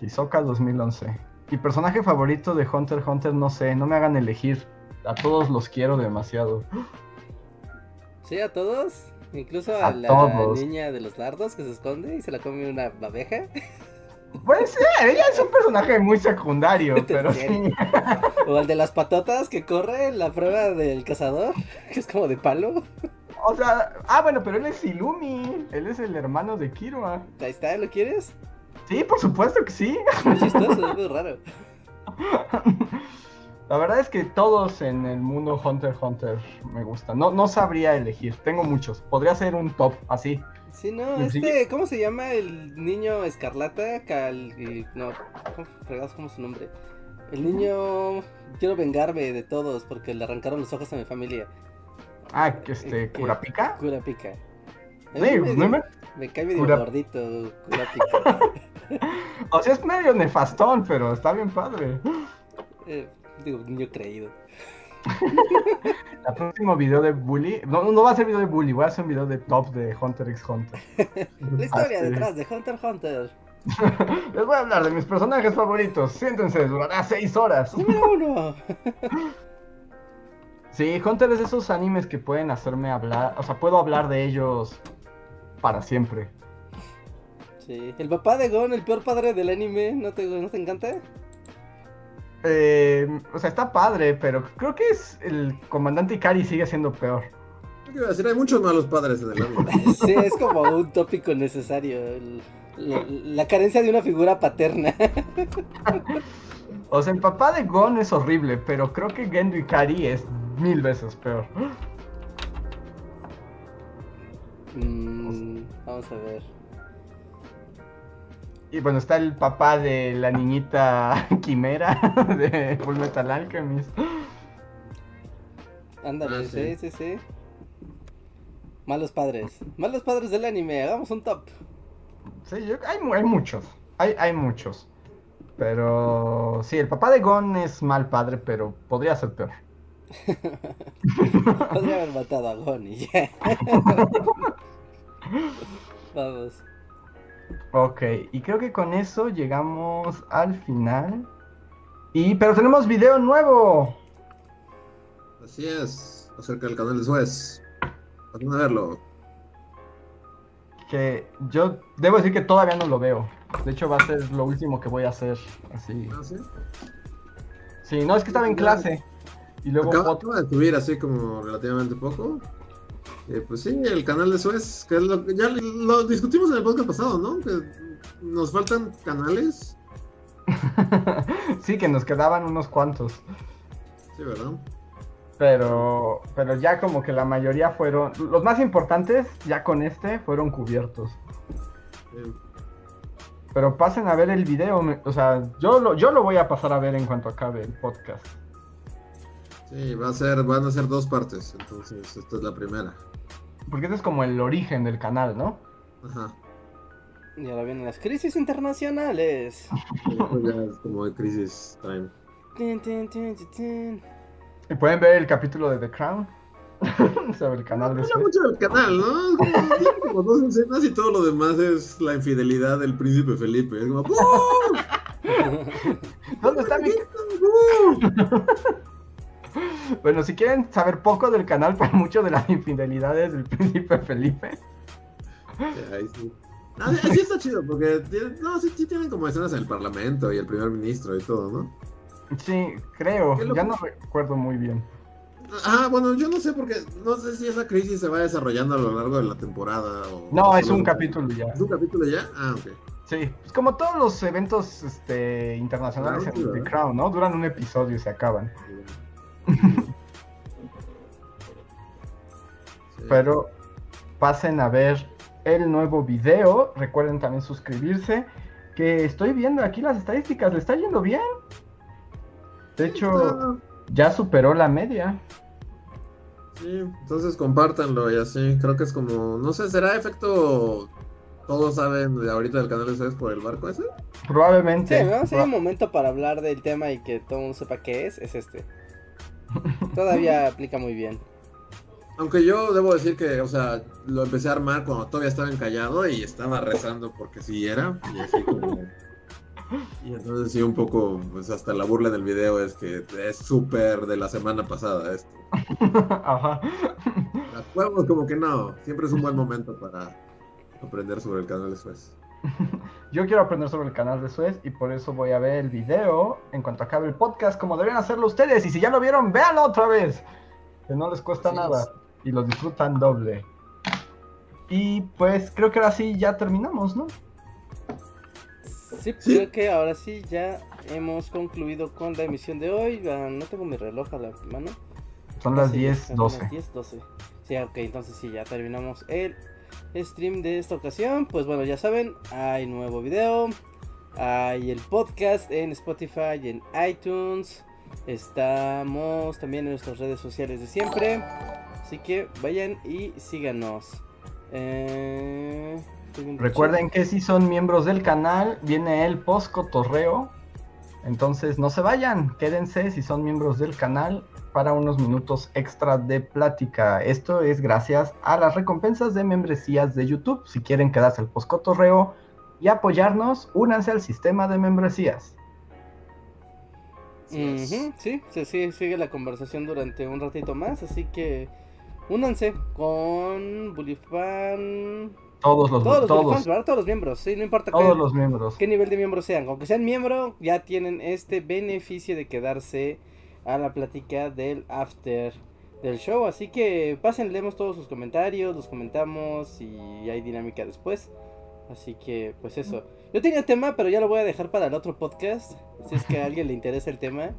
Hisoka 2011. Y personaje favorito de Hunter x Hunter, no sé, no me hagan elegir. A todos los quiero demasiado. Sí, a todos. Incluso a, A la todos. niña de los lardos que se esconde y se la come una abeja. Puede ser, ella es un personaje muy secundario, ¿En pero sí. O al de las patotas que corre en la prueba del cazador, que es como de palo. O sea, ah, bueno, pero él es Ilumi. Él es el hermano de Kirua. Ahí está, ¿lo quieres? Sí, por supuesto que sí. Muy chistoso, es muy raro. La verdad es que todos en el mundo Hunter x Hunter me gustan. No, no sabría elegir. Tengo muchos. Podría ser un top así. Sí, no, este, ¿cómo se llama el niño escarlata? Cal... No, ¿cómo fregados cómo es su nombre? El niño... Quiero vengarme de todos porque le arrancaron los ojos a mi familia. Ah, que este, Eh, que- Kurapika. Kurapika. A mí Sí, me, no me- me cae medio gordito Kurapika. O sea, es medio nefastón, pero está bien padre. Eh, digo, niño creído. El próximo video de Bully. No, no va a ser video de Bully, voy a hacer un video de top de Hunter x Hunter. La historia Ah, detrás de Hunter x Hunter. Les voy a hablar de mis personajes favoritos. Siéntense, durará seis horas. Número uno. Sí, Hunter es de esos animes que pueden hacerme hablar. O sea, puedo hablar de ellos para siempre. Sí. El papá de Gon, el peor padre del anime, ¿no te, no te encanta? Eh, o sea, está padre, pero creo que es el comandante Ikari sigue siendo peor. ¿Qué iba a decir? Hay muchos malos padres en el anime. Sí, es como un tópico necesario. el- la, la carencia de una figura paterna. O sea, el papá de Gon es horrible, pero creo que Gendo Ikari es mil veces peor. Mm, vamos a ver. Y bueno, está el papá de la niñita Quimera de Full Metal Alchemist. Ándale, Ah, sí, sí. sí, sí. Malos padres. Malos padres del anime, hagamos un top. Sí, yo- hay, mu- hay muchos. Hay, hay muchos. Pero sí, el papá de Gon es mal padre, pero podría ser peor. Podría haber matado a Gon y ya. Vamos. Ok, y creo que con eso llegamos al final. Y pero tenemos video nuevo. Así es, acerca del canal de Suez. Vayan a verlo. Que yo debo decir que todavía no lo veo. De hecho, va a ser lo último que voy a hacer. Así. ¿Ah, sí? Sí, no, es que estaba en clase. Y luego Acaba, acaba de subir así como relativamente poco. Eh, pues sí, el canal de Suez, que lo ya lo discutimos en el podcast pasado, ¿no? Que nos faltan canales. sí, que nos quedaban unos cuantos. Sí, ¿verdad? Pero, pero ya como que la mayoría fueron, los más importantes ya con este fueron cubiertos. Pero pasen a ver el video, me- o sea, yo lo, yo lo voy a pasar a ver en cuanto acabe el podcast. Sí, va a ser, van a ser dos partes, entonces esta es la primera. Porque este es como el origen del canal, ¿no? Ajá. Y ahora vienen las crisis internacionales. Ya es como de crisis time. Tin, tin, tin, tin, tin. Y pueden ver el capítulo de The Crown sobre el canal de Habla mucho del canal, ¿no? Como, como dos escenas y todo lo demás es la infidelidad del príncipe Felipe. Es como, ¡Uh! ¿Dónde está mi. Bueno, si quieren saber poco del canal, pues mucho de las infidelidades del príncipe Felipe. Ahí sí. Ah, está chido, porque no, sí, sí tienen como escenas en el parlamento y el primer ministro y todo, ¿no? Sí, creo, ya no recuerdo muy bien. Ah, bueno, yo no sé porque no sé si esa crisis se va desarrollando a lo largo de la temporada o... No, es un capítulo ya. ¿Es un capítulo ya? Ah, ok. Sí, es como todos los eventos este, internacionales Claro, en The. Crown, ¿no? Duran un episodio y se acaban. Sí. Pero pasen a ver el nuevo video. Recuerden también suscribirse. Que estoy viendo aquí las estadísticas, le está yendo bien. De hecho, ya superó la media. Sí, entonces compártanlo y así. Creo que es como, no sé, ¿será efecto? Todos saben de ahorita del canal de ustedes por el barco ese. Probablemente. Sí, vamos a ir un momento para hablar del tema y que todo el mundo sepa qué es. Es este. Todavía aplica muy bien. Aunque yo debo decir que, o sea, lo empecé a armar cuando todavía estaba encallado y estaba rezando porque sí era. Y así como. Y entonces sí, un poco, pues hasta la burla del video es que es súper de la semana pasada esto. Ajá. Juegos como que no, siempre es un buen momento para aprender sobre el canal de Suez. Yo quiero aprender sobre el canal de Suez y por eso voy a ver el video en cuanto acabe el podcast, como deberían hacerlo ustedes. Y si ya lo vieron, véanlo otra vez. Que no les cuesta nada y lo disfrutan doble. Y pues creo que ahora sí ya terminamos, ¿no? Sí, Sí. creo que ahora sí ya hemos concluido con la emisión de hoy. Ah, No tengo mi reloj a la mano. Son las Sí, 10, son 12. Las 10, 12. Sí, ok, entonces sí, ya terminamos el stream de esta ocasión. Pues bueno, ya saben, hay nuevo video. Hay el podcast en Spotify y en iTunes. Estamos también en nuestras redes sociales de siempre. Así que vayan y síganos. Eh, Recuerden que si son miembros del canal, viene el post cotorreo. Entonces no se vayan, quédense si son miembros del canal para unos minutos extra de plática. Esto es gracias a las recompensas de membresías de YouTube. Si quieren quedarse al post cotorreo y apoyarnos, únanse al sistema de membresías. Es. Ujú, sí, sí, sí, sigue la conversación durante un ratito más, así que únanse con Bullyfan. Todos los, Todos los todos, Bullyfans, ¿verdad? Todos los miembros, sí, no importa todos qué, los miembros. qué nivel de miembro sean. Aunque sean miembro, ya tienen este beneficio de quedarse a la plática del after del show. Así que pasen, leemos todos sus comentarios, los comentamos y hay dinámica después. Así que, pues eso. Yo tenía tema, pero ya lo voy a dejar para el otro podcast. Si es que a alguien le interesa el tema.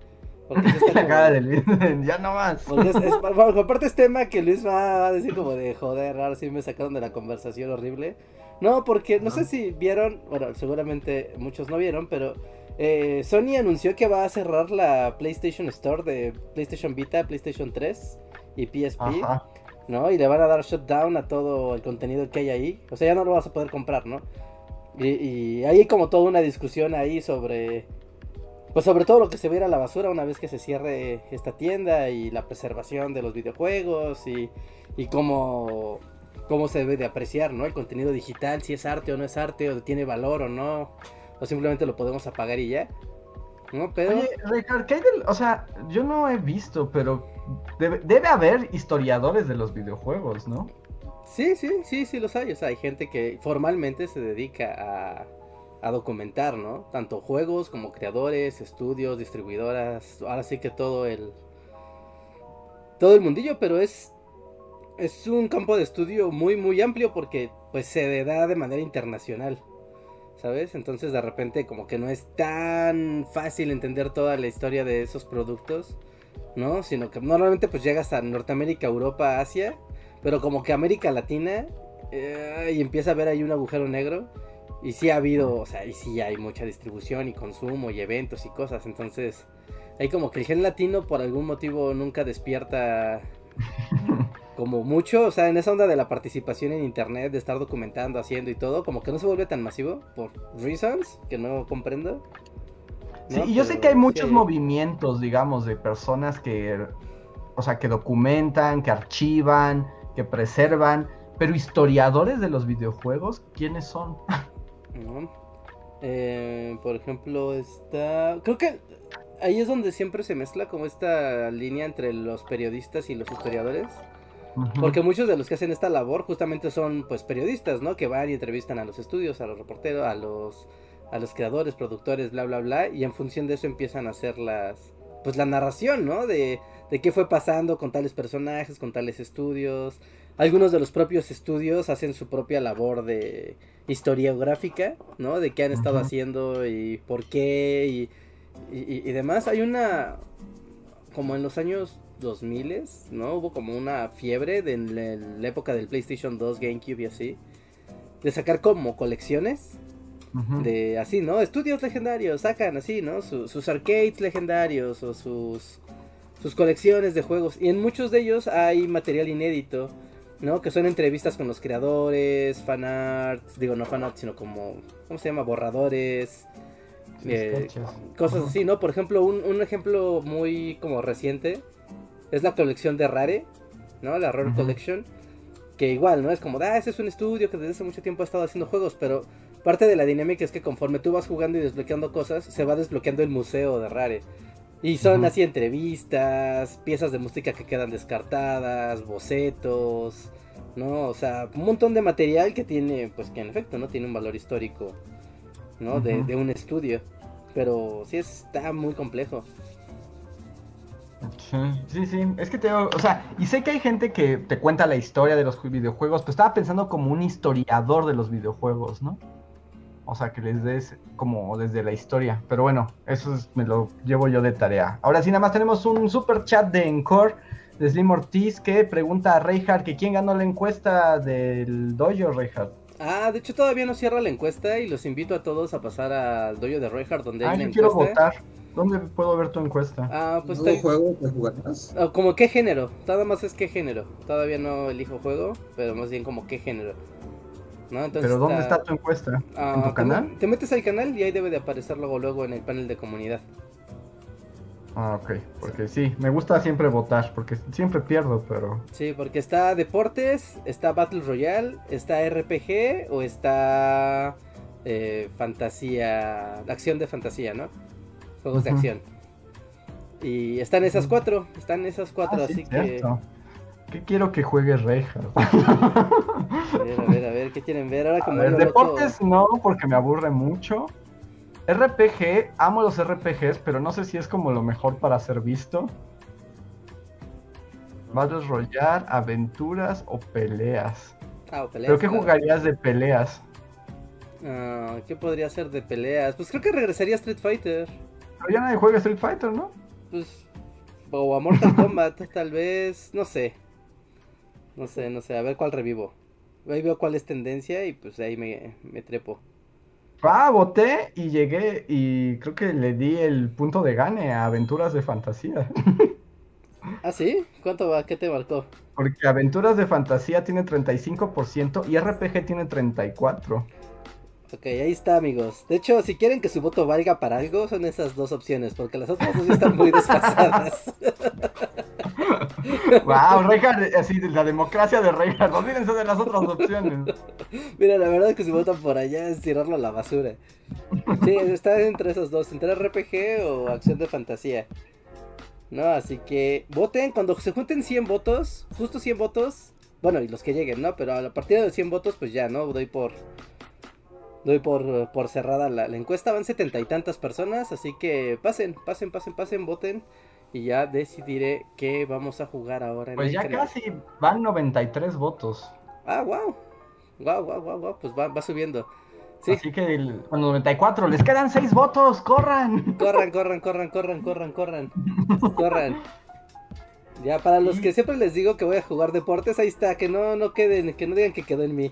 Porque sí está como- ya no más. porque es, es- porque aparte es tema que Luis va a decir como de joder, ahora sí me sacaron de la conversación horrible. No, porque no sé si vieron, bueno, seguramente muchos no vieron, pero eh, Sony anunció que va a cerrar la PlayStation Store de PlayStation Vita, PlayStation 3 y PSP, Ajá. ¿no? Y le van a dar shutdown a todo el contenido que hay ahí. O sea, ya no lo vas a poder comprar, ¿no? Y, y hay como toda una discusión ahí sobre pues sobre todo lo que se va a ir a la basura una vez que se cierre esta tienda y la preservación de los videojuegos y, y cómo, cómo se debe de apreciar, ¿no? El contenido digital, si es arte o no es arte, o tiene valor o no, o simplemente lo podemos apagar y ya. ¿No? Pero... Oye, Ricardo, ¿qué hay del- O sea, yo no he visto, pero debe, debe haber historiadores de los videojuegos, ¿no? Sí, sí, sí, sí los hay. O sea, hay gente que formalmente se dedica a, a documentar, ¿no? Tanto juegos como creadores, estudios, distribuidoras. Ahora sí que todo el. Todo el mundillo, pero es. Es un campo de estudio muy, muy amplio porque pues se da de manera internacional. ¿Sabes? Entonces de repente como que no es tan fácil entender toda la historia de esos productos. ¿No? Sino que normalmente pues llegas a Norteamérica, Europa, Asia. Pero como que América Latina eh, y empieza a ver ahí un agujero negro. Y sí ha habido, o sea, y sí hay mucha distribución y consumo y eventos y cosas. Entonces, hay como que el gen latino por algún motivo nunca despierta como mucho. O sea, en esa onda de la participación en internet, de estar documentando, haciendo y todo, como que no se vuelve tan masivo por reasons que no comprendo. Sí, y yo sé que hay muchos movimientos, digamos, de personas que, o sea, que documentan, que archivan, que preservan, pero historiadores de los videojuegos, ¿quiénes son? ¿no? Eh, por ejemplo, está. Creo que ahí es donde siempre se mezcla como esta línea entre los periodistas y los historiadores. Porque muchos de los que hacen esta labor justamente son pues periodistas, ¿no? Que van y entrevistan a los estudios, a los reporteros, a los a los creadores, productores, bla bla bla, y en función de eso empiezan a hacer las pues la narración, ¿no? De, de qué fue pasando con tales personajes, con tales estudios. Algunos de los propios estudios hacen su propia labor de historiográfica, ¿no? De qué han estado haciendo y por qué y, y, y demás. Hay una como en los años 2000, ¿no? Hubo como una fiebre de en la, la época del PlayStation 2, GameCube y así. De sacar como colecciones de así, ¿no? Estudios legendarios, sacan así, ¿no? Su- sus arcades legendarios o sus, sus colecciones de juegos. Y en muchos de ellos hay material inédito, ¿no? Que son entrevistas con los creadores, fanarts, digo no fanarts, sino como, ¿cómo se llama? Borradores. Eh, cosas así, ¿no? Por ejemplo, un, un ejemplo muy como reciente es la colección de Rare, ¿no? La Rare Collection. Que igual, ¿no? Es como, ah, ese es un estudio que desde hace mucho tiempo ha estado haciendo juegos, pero parte de la dinámica es que conforme tú vas jugando y desbloqueando cosas, se va desbloqueando el museo de Rare. Y son así entrevistas, piezas de música que quedan descartadas, bocetos, ¿no? O sea, un montón de material que tiene, pues que en efecto, ¿no? Tiene un valor histórico, ¿no? de, de, un estudio. Pero sí está muy complejo. Sí, sí, es que te o sea, y sé que hay gente que te cuenta la historia de los videojuegos, pero estaba pensando como un historiador de los videojuegos, ¿no? O sea, que les des como desde la historia. Pero bueno, eso me lo llevo yo de tarea. Ahora sí, nada más tenemos un super chat de Encore de Slim Ortiz que pregunta a Reinhardt que quién ganó la encuesta del dojo, Reinhardt. Ah, de hecho todavía no cierra la encuesta y los invito a todos a pasar al dojo de Reinhardt donde ah, hay una quiero votar. ¿Dónde puedo ver tu encuesta? Ah, pues ¿Nuevo juego que jugarás? Oh, como qué género, nada más es qué género. Todavía no elijo juego, pero más bien como qué género. ¿Pero dónde está tu encuesta? ¿En tu ah, canal? Te metes al canal y ahí debe de aparecer luego, luego en el panel de comunidad. Ah, ok. Porque sí, me gusta siempre votar, porque siempre pierdo, pero... Sí, porque está deportes, está Battle Royale, está RPG o está eh, fantasía, acción de fantasía, ¿no? Juegos de acción. Y están esas cuatro, están esas cuatro, ah, así que... ¿Qué quiero que juegue Reja? A ver, a ver, a ver, ¿qué quieren ver? Ahora como deportes no, porque me aburre mucho. RPG, amo los RPGs, pero no sé si es como lo mejor para ser visto. a Royale, aventuras o peleas. Ah, o peleas. ¿Pero qué jugarías de peleas? Ah, ¿Qué podría ser de peleas? Pues creo que regresaría a Street Fighter. Pero ya nadie juega Street Fighter, ¿no? Pues. O a Mortal Kombat, tal vez. No sé. No sé, no sé, a ver cuál revivo. Ahí veo cuál es tendencia y pues ahí me, me trepo. Ah, voté y llegué y creo que le di el punto de gane a Aventuras de Fantasía. ¿Ah, sí? ¿Cuánto va? ¿Qué te marcó? Porque Aventuras de Fantasía tiene 35% y RPG tiene 34%. Ok, ahí está, amigos. De hecho, si quieren que su voto valga para algo, son esas dos opciones, porque las otras dos están muy desfasadas. wow, Reinhardt, así, la democracia de Reinhardt. Olvídense de las otras opciones. Mira, la verdad es que si votan por allá es tirarlo a la basura. Sí, está entre esas dos, entre RPG o acción de fantasía. No, así que voten cuando se junten 100 votos, justo 100 votos. Bueno, y los que lleguen, ¿no? Pero a partir de 100 votos, pues ya, ¿no? Doy por doy por, por cerrada la, encuesta. Van setenta y tantas personas, así que pasen, pasen, pasen, pasen, voten. Y ya decidiré qué vamos a jugar ahora. En pues ya casi van 93 votos. Ah, wow. Wow, wow, wow, wow. Pues va, va subiendo. Sí. Así que el, 94, les quedan 6 votos, corran. Corran, corran, corran, corran, corran, corran. corran. Ya, para los que siempre les digo que voy a jugar deportes, ahí está, que no, no queden, que no digan que quedó en mí.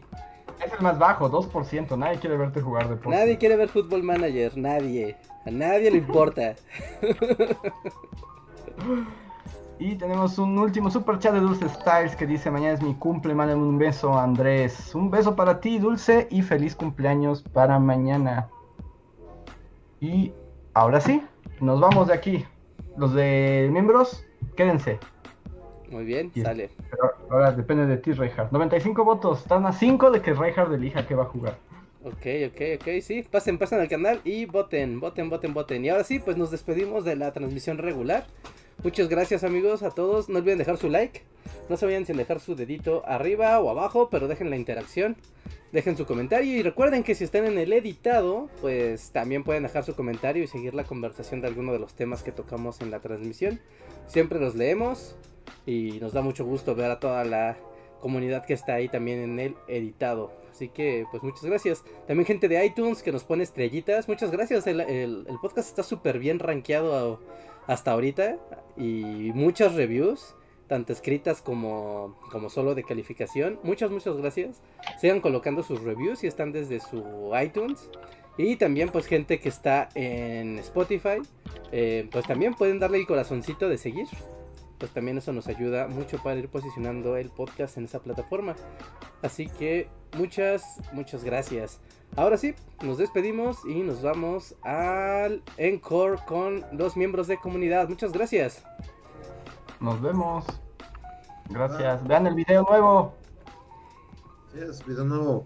Es el más bajo, 2%. Nadie quiere verte jugar deporte. Nadie quiere ver Fútbol Manager, nadie. A nadie le importa. y tenemos un último super chat de Dulce Styles que dice: Mañana es mi cumple, mándame un beso, Andrés. Un beso para ti, Dulce, y feliz cumpleaños para mañana. Y ahora sí, nos vamos de aquí. Los de miembros, quédense. Muy bien, sale. Pero ahora depende de ti, Reinhardt. 95 votos, están a 5 de que Reinhardt elija qué va a jugar. Ok, ok, ok, sí. Pasen, pasen al canal y voten, voten, voten, voten. Y ahora sí, pues nos despedimos de la transmisión regular. Muchas gracias amigos a todos. No olviden dejar su like. No se vayan sin dejar su dedito arriba o abajo, pero dejen la interacción. Dejen su comentario y recuerden que si están en el editado, pues también pueden dejar su comentario y seguir la conversación de alguno de los temas que tocamos en la transmisión. Siempre los leemos y nos da mucho gusto ver a toda la comunidad que está ahí también en el editado. Así que, pues muchas gracias. También gente de iTunes que nos pone estrellitas. Muchas gracias. El, podcast está súper bien rankeado hasta ahorita. Y muchas reviews, tanto escritas como, como solo de calificación. Muchas, muchas gracias. Sigan colocando sus reviews si están desde su iTunes. Y también pues gente que está en Spotify. Eh, pues también pueden darle el corazoncito de seguir pues también eso nos ayuda mucho para ir posicionando el podcast en esa plataforma. Así que muchas, muchas gracias. Ahora sí, nos despedimos y nos vamos al Encore con los miembros de comunidad. Muchas gracias. Nos vemos. Gracias. Vean el video nuevo. Sí, es video nuevo.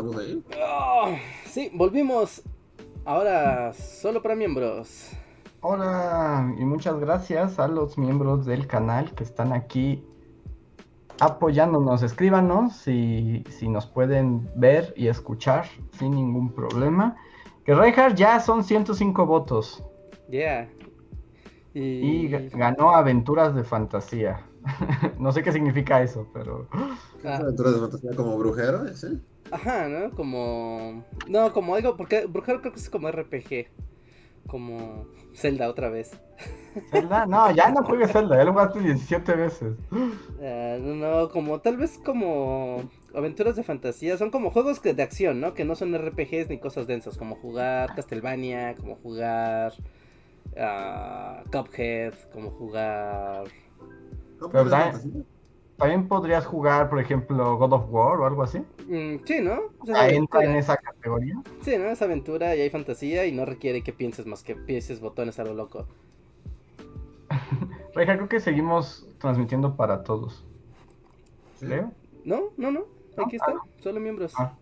Estamos ahí. Oh, sí, volvimos. Ahora solo para miembros. Hola y muchas gracias a los miembros del canal que están aquí apoyándonos. Escríbanos si, si nos pueden ver y escuchar sin ningún problema. Que Reinhardt ya son 105 votos Yeah. y Y. ga- ganó Aventuras de Fantasía. no sé qué significa eso, pero... Ah, Aventuras de fantasía como brujero, ¿sí? Ajá, ¿no? Como. No, como algo. Porque Brujero creo que es como RPG. Como Zelda otra vez. ¿Zelda? No, ya no juegues Zelda, ya lo jugaste 17 veces. Ah, no, no, como tal vez como aventuras de fantasía, son como juegos de acción, ¿no? Que no son RPGs ni cosas densas, como jugar Castlevania, como jugar ah, Cuphead, como jugar... Pero. También podrías jugar, por ejemplo, God of War o algo así. Mm, sí, ¿no? O sea, es entra en esa categoría. Sí, ¿no? Es aventura y hay fantasía y no requiere que pienses más que pienses botones a lo loco. Reja, creo que seguimos transmitiendo para todos. Sí. Creo. No, no, no, aquí Ah, está, solo miembros. Ah.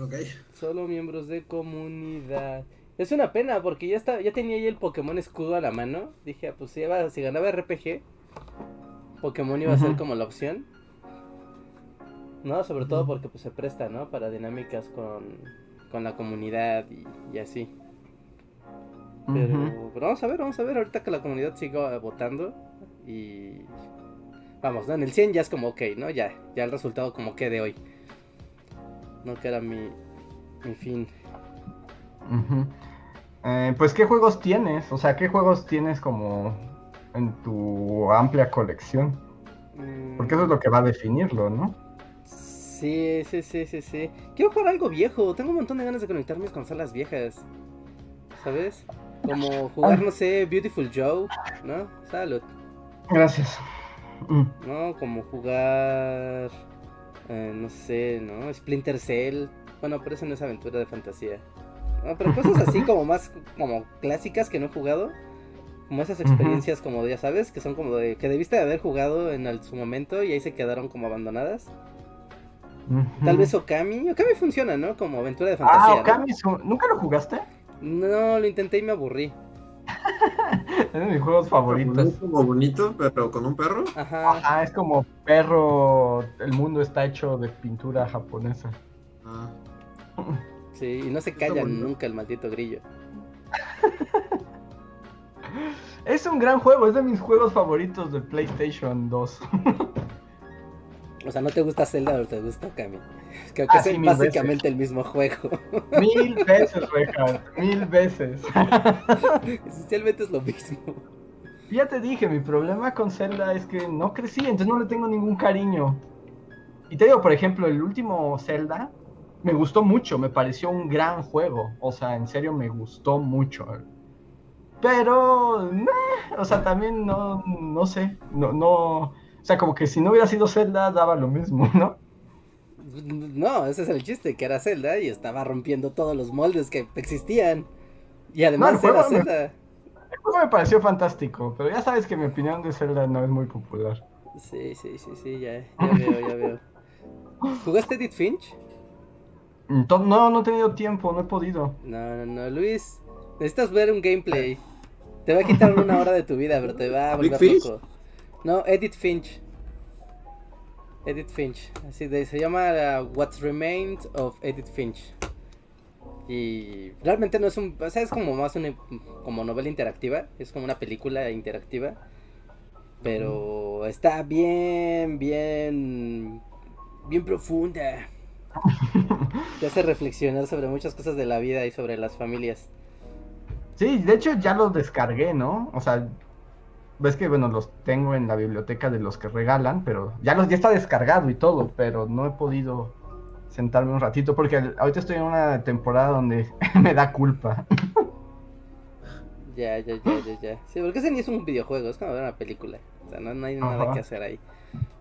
Ok. Solo miembros de comunidad. Es una pena porque ya está, ya tenía ahí el Pokémon escudo a la mano. Dije, ah, pues si, iba- si ganaba RPG, Pokémon iba a ser como la opción. No, sobre todo porque pues se presta, ¿no? Para dinámicas con, con la comunidad y, y así. Pero, pero vamos a ver, vamos a ver ahorita que la comunidad siga votando y vamos, ¿no? En el 100 ya es como ok, ¿no? Ya, ya el resultado como que de hoy. No que era mi, mi fin. Eh, pues, ¿qué juegos tienes? O sea, ¿qué juegos tienes como en tu amplia colección? Porque eso es lo que va a definirlo, ¿no? Sí, sí, sí, sí, sí. Quiero jugar algo viejo. Tengo un montón de ganas de conectar mis consolas viejas. ¿Sabes? Como jugar, no sé, Beautiful Joe, ¿no? Salud. Gracias. Mm. ¿No? Como jugar, eh, no sé, ¿no? Splinter Cell. Bueno, pero eso no es aventura de fantasía. No, pero cosas así como más como clásicas que no he jugado. Como esas experiencias como, ya sabes, que son como de que debiste de haber jugado en el- su momento y ahí se quedaron como abandonadas. Tal Ujú. vez Okami. Okami funciona, ¿no? Como aventura de fantasía. Ah, ¿no? Okami, es un- ¿nunca lo jugaste? No, lo intenté y me aburrí. Es de mis juegos Es favoritos. como bonito, pero con un perro. Ajá. Ajá, es como perro. El mundo está hecho de pintura japonesa. Ah, Sí, y no se Está calla bonito. nunca el maldito grillo. Es un gran juego, es de mis juegos favoritos de PlayStation 2. O sea, ¿no te gusta Zelda o te gusta Okami? Creo que Ah, es sí, básicamente el mismo juego. Mil veces, Reja, mil veces. Esencialmente es lo mismo. Ya te dije, mi problema con Zelda es que no crecí, entonces no le tengo ningún cariño. Y te digo, por ejemplo, el último Zelda me gustó mucho, me pareció un gran juego. O sea, en serio me gustó mucho. Pero, meh, o sea, también no, no sé, no, no, o sea, como que si no hubiera sido Zelda daba lo mismo, ¿no? No, ese es el chiste, que era Zelda y estaba rompiendo todos los moldes que existían. Y además No, era me- Zelda. El juego me pareció fantástico, pero ya sabes que mi opinión de Zelda no es muy popular. Sí, sí, sí, sí, ya, ya veo, ya veo. ¿Jugaste Edith Finch? Ento- no, no he tenido tiempo, no he podido. No, no, no, Luis. Necesitas ver un gameplay. Te va a quitar una hora de tu vida, pero te va a ¿Big volver Fish? loco. No, Edith Finch. Edith Finch. Así de, se llama uh, What's Remained of Edith Finch. Y realmente no es un, o sea, es como más una como novela interactiva, es como una película interactiva. Pero está bien, bien, bien profunda. Te hace reflexionar sobre muchas cosas de la vida y sobre las familias. Sí, de hecho ya los descargué, ¿no? O sea, ves que bueno, los tengo en la biblioteca de los que regalan, pero ya los ya está descargado y todo, pero no he podido sentarme un ratito porque ahorita estoy en una temporada donde me da culpa. Ya, ya, ya, ya, ya. Sí, porque ese ni es un videojuego, es como ver una película. O sea, no, no hay nada Ajá. que hacer ahí.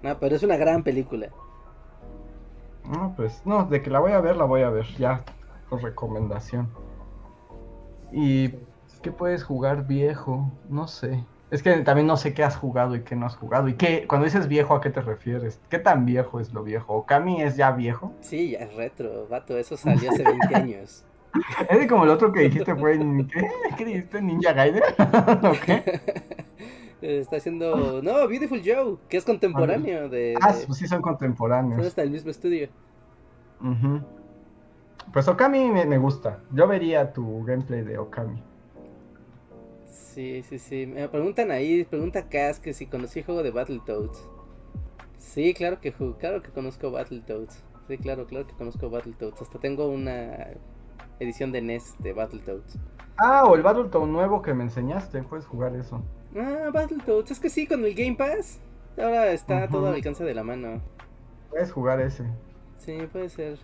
No, pero es una gran película. No, pues no, de que la voy a ver, la voy a ver, ya por recomendación. ¿Y qué puedes jugar viejo? No sé. Es que también no sé qué has jugado y qué no has jugado. Y qué, cuando dices viejo, ¿a qué te refieres? ¿Qué tan viejo es lo viejo? ¿Okami es ya viejo? Sí, ya es retro, vato, eso salió hace 20 años. Es como el otro que dijiste fue ¿qué? ¿Qué dijiste? ¿Ninja Gaiden? ¿O qué? Está haciendo. No, Beautiful Joe, que es contemporáneo de. Ah, pues sí son Son contemporáneos. hasta el mismo estudio. Ujú. Pues Okami me, me gusta. Yo vería tu gameplay de Okami. Sí, sí, sí. Me preguntan ahí, pregunta Cas que si conocí el juego de Battletoads. Sí, claro que claro que conozco Battletoads. Sí, claro, claro que conozco Battletoads. Hasta tengo una edición de NES de Battletoads. Ah, o el Battletoad nuevo que me enseñaste, puedes jugar eso. Ah, Battletoads, es que sí, con el Game Pass. Ahora está todo al alcance de la mano. Puedes jugar ese. Sí, puede ser.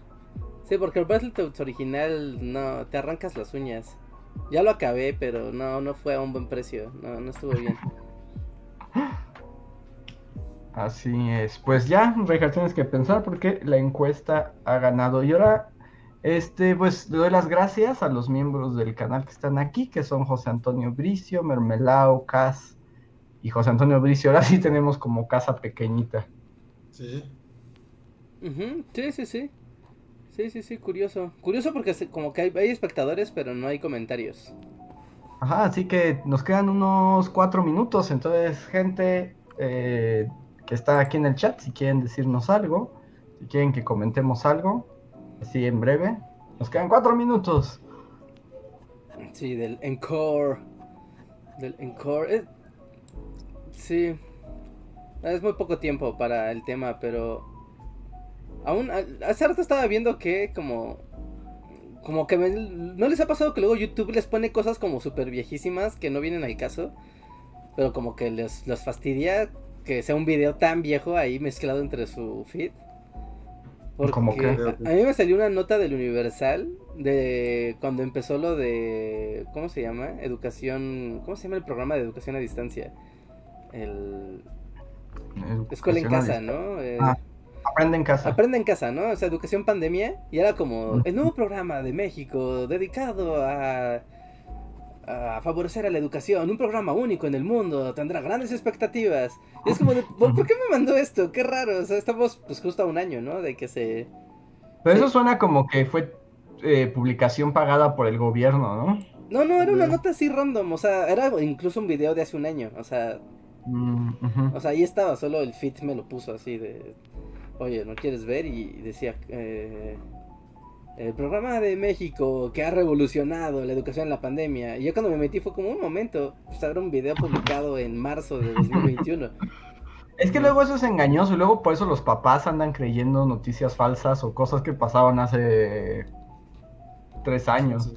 Sí, porque el Battletoads original no, te arrancas las uñas. Ya lo acabé, pero no, no fue a un buen precio. No, no estuvo bien. Así es. Pues ya, Reija, tienes que pensar porque la encuesta ha ganado. Y ahora, este, pues le doy las gracias a los miembros del canal que están aquí, que son José Antonio Bricio, Mermelao, Cas y José Antonio Bricio. Ahora sí tenemos como casa pequeñita. Sí. Sí, sí, sí. Sí, sí, sí, curioso. Curioso porque como que hay, hay espectadores, pero no hay comentarios. Ajá, así que nos quedan unos cuatro minutos. Entonces, gente eh, que está aquí en el chat, si quieren decirnos algo, si quieren que comentemos algo, así en breve. Nos quedan cuatro minutos. Sí, del Encore. Del Encore. eh, Sí. Es muy poco tiempo para el tema, pero... Aún... Hace rato estaba viendo que como... Como que me- no les ha pasado que luego YouTube les pone cosas como súper viejísimas que no vienen al caso. Pero como que les, les fastidia que sea un video tan viejo ahí mezclado entre su feed. ¿Cómo qué? a, a mí me salió una nota del Universal de cuando empezó lo de ¿cómo se llama? Educación, ¿cómo se llama el programa de educación a distancia? El escuela en casa. ¿no? Eh, Ah, Aprende en casa. Aprende en casa, ¿no? O sea, educación pandemia. Y era como el nuevo programa de México dedicado a, a favorecer a la educación. Un programa único en el mundo. Tendrá grandes expectativas. Y es como, de, ¿por, por qué me mandó esto? Qué raro. O sea, estamos pues justo a un año, ¿no? De que se... Pero eso suena como que fue eh, publicación pagada por el gobierno, ¿no? No, no, era una nota así random. O sea, era incluso un video de hace un año. O sea, Mm, o sea ahí estaba. Solo el feed me lo puso así de... Oye, ¿no quieres ver? Y decía... eh, el programa de México que ha revolucionado la educación en la pandemia. Y yo cuando me metí fue como un momento. Pues era un video publicado en marzo de 2021. Es que luego eso es engañoso y luego por eso los papás andan creyendo noticias falsas o cosas que pasaban hace tres años.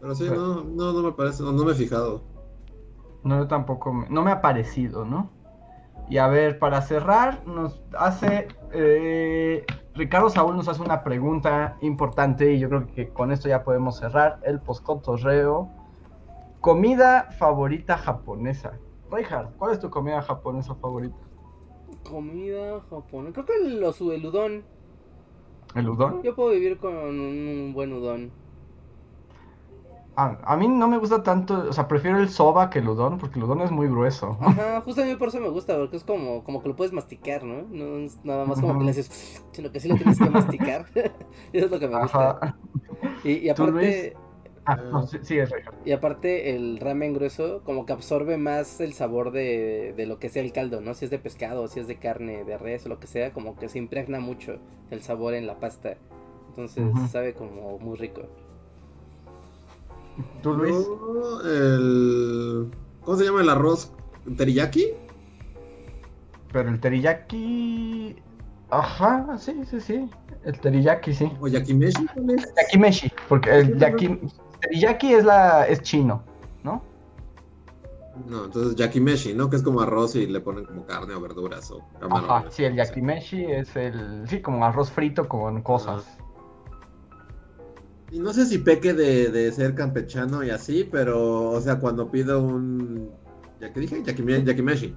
Pero sí, no, no, no me parece, no, no me he fijado. No, yo tampoco, me- no me ha parecido, ¿no? Y a ver, para cerrar, nos hace, eh, Ricardo Saúl nos hace una pregunta importante y yo creo que con esto ya podemos cerrar el poscotorreo. Comida favorita japonesa. Reinhard, ¿cuál es tu comida japonesa favorita? Comida japonesa. Creo que el, los- el udon. ¿El udon? Yo puedo vivir con un buen udon. A, a mí no me gusta tanto, o sea, prefiero el soba que el udon porque el udon es muy grueso. Ajá, justo a mí por eso me gusta, porque es como, como que lo puedes masticar, ¿no? No es nada más como que le haces, sino que sí lo tienes que masticar. eso es lo que me gusta. Ajá. Y, y ¿Tú, aparte? Ah, no, sí, sí, es. Y aparte el ramen grueso como que absorbe más el sabor de, de lo que sea el caldo, ¿no? Si es de pescado, si es de carne, de res o lo que sea, como que se impregna mucho el sabor en la pasta. Entonces sabe como muy rico. ¿Tú, Luis? Yo, el... ¿Cómo se llama el arroz? ¿Teriyaki? Pero el teriyaki... Ajá, sí, sí, sí. El teriyaki, sí. ¿O yakimeshi? ¿cuál es? Yakimeshi, porque el yaki... teriyaki es, la... es chino, ¿no? No, entonces yakimeshi, ¿no? Que es como arroz y le ponen como carne o verduras o camarones. Ajá, sí, el yakimeshi es el... Sí, como arroz frito con cosas. Y no sé si peque de, de ser campechano y así, pero, o sea, cuando pido un... ¿Ya que dije? Yakime- yakimeshi.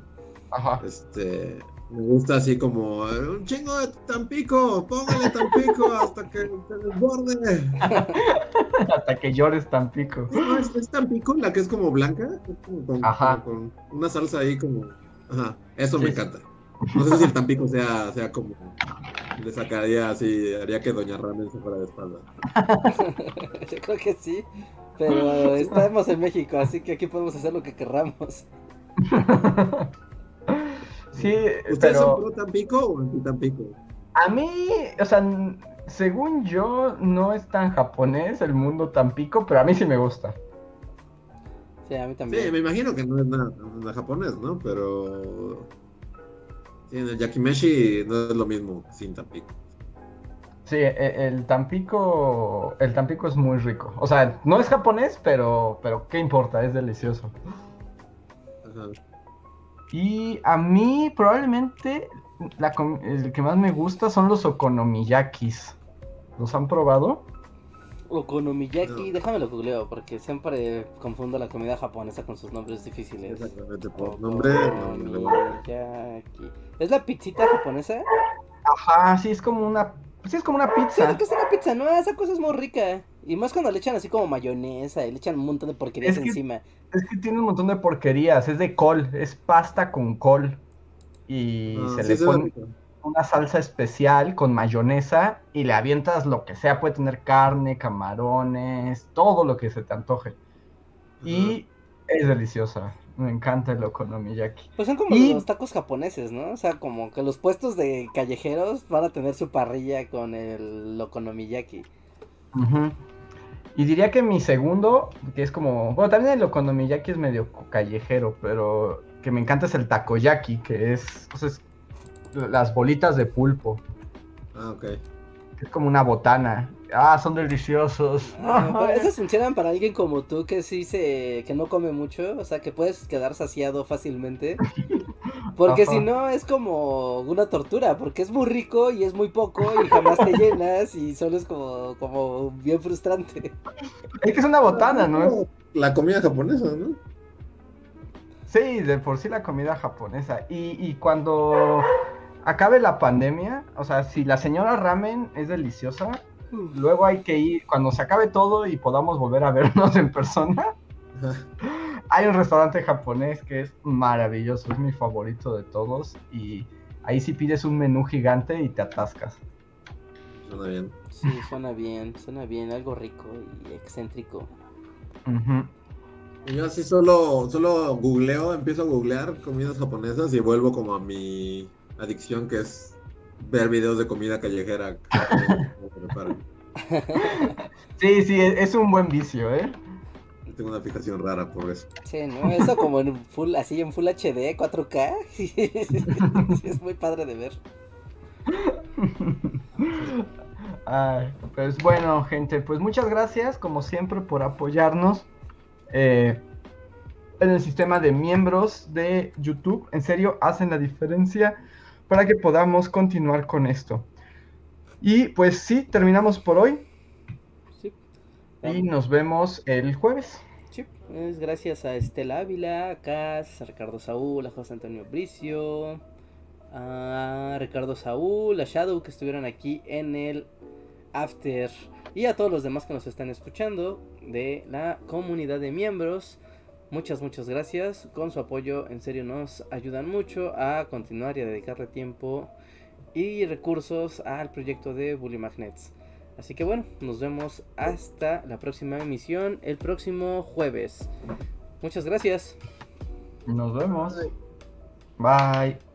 Ajá. Este... Me gusta así como un chingo de Tampico, póngale Tampico hasta que se desborde. Hasta que llores tan pico. Sí, no, es, es Tampico, la que es como blanca, es como con, Ajá. como con una salsa ahí como... Ajá, eso me Sí. encanta. No sé si el Tampico sea, sea como... Le sacaría así, haría que Doña Ramen se fuera de espalda. Yo creo que sí. Pero estamos en México, así que aquí podemos hacer lo que querramos. Sí, ¿Ustedes son pero pro Tampico o anti Tampico? a mí, o sea, según yo, no es tan japonés el mundo tan pico, pero a mí sí me gusta. Sí, a mí Sí, también. me imagino que no es nada, nada japonés, ¿no? Pero... En el Yakimeshi no es lo mismo sin Tampico. Sí, e- el Tampico, el Tampico es muy rico. O sea, no es japonés, pero, pero qué importa, es delicioso. Ajá. Y a mí probablemente la el que más me gusta son los okonomiyakis. ¿Los han probado? Okonomiyaki, No. déjame lo googleo porque siempre confundo la comida japonesa con sus nombres difíciles. Exactamente, por nombre. no, no, no. Okonomiyaki. ¿Es la pizzita japonesa? Ajá, sí, es como una, sí, es como una Sí, pizza. es que es una pizza, ¿no? Esa cosa es muy rica. Y más cuando le echan así como mayonesa y le echan un montón de porquerías Es que- encima. Es que tiene un montón de porquerías, es de col, es pasta con col. Y Ah, se sí, le pone rico. Una salsa especial con mayonesa y le avientas lo que sea, puede tener carne, camarones, todo lo que se te antoje. Y es deliciosa, me encanta el okonomiyaki. Pues son como Y- los tacos japoneses, ¿no? O sea, como que los puestos de callejeros van a tener su parrilla con el okonomiyaki. Y diría que mi segundo, que es como, bueno, también el okonomiyaki es medio callejero, pero que me encanta es el takoyaki, que es, o sea, es las bolitas de pulpo, Ah, ok. que es como una botana. Ah, son deliciosos. Ah, pero esas funcionan para alguien como tú que sí se que no come mucho, o sea, que puedes quedar saciado fácilmente. Porque si no es como una tortura, porque es muy rico y es muy poco y jamás te llenas y solo es como como bien frustrante. Es que es una botana, ¿no? Es- La comida japonesa, ¿no? Sí, de por sí la comida japonesa. Y, y cuando acabe la pandemia, o sea, si la señora ramen es deliciosa, luego hay que ir, cuando se acabe todo y podamos volver a vernos en persona, hay un restaurante japonés que es maravilloso, es mi favorito de todos. Y ahí sí pides un menú gigante y te atascas. Suena bien. Sí, suena bien, suena bien, algo rico y excéntrico. Yo así solo, solo googleo, empiezo a googlear comidas japonesas y vuelvo como a mi adicción que es ver videos de comida callejera. cómo se preparan. Sí, sí, es, es un buen vicio, ¿eh? Tengo una fijación rara por eso. Sí, ¿no? Eso como en full, así en full HD, 4K. Sí, es muy padre de ver. Ay, pues bueno, gente, pues muchas gracias, como siempre, por apoyarnos eh, en el sistema de miembros de YouTube. En serio, hacen la diferencia para que podamos continuar con esto. Y pues sí, terminamos por hoy Sí. y nos vemos el jueves. Sí, es gracias a Estela Ávila, a Cas, a Ricardo Saúl, a José Antonio Bricio, a Ricardo Saúl, a Shadow que estuvieron aquí en el After y a todos los demás que nos están escuchando de la comunidad de miembros. Muchas, muchas gracias. Con su apoyo, en serio, nos ayudan mucho a continuar y a dedicarle tiempo y recursos al proyecto de Bully Magnets. Así que bueno, nos vemos hasta la próxima emisión, el próximo jueves. Muchas gracias. Nos vemos. Bye.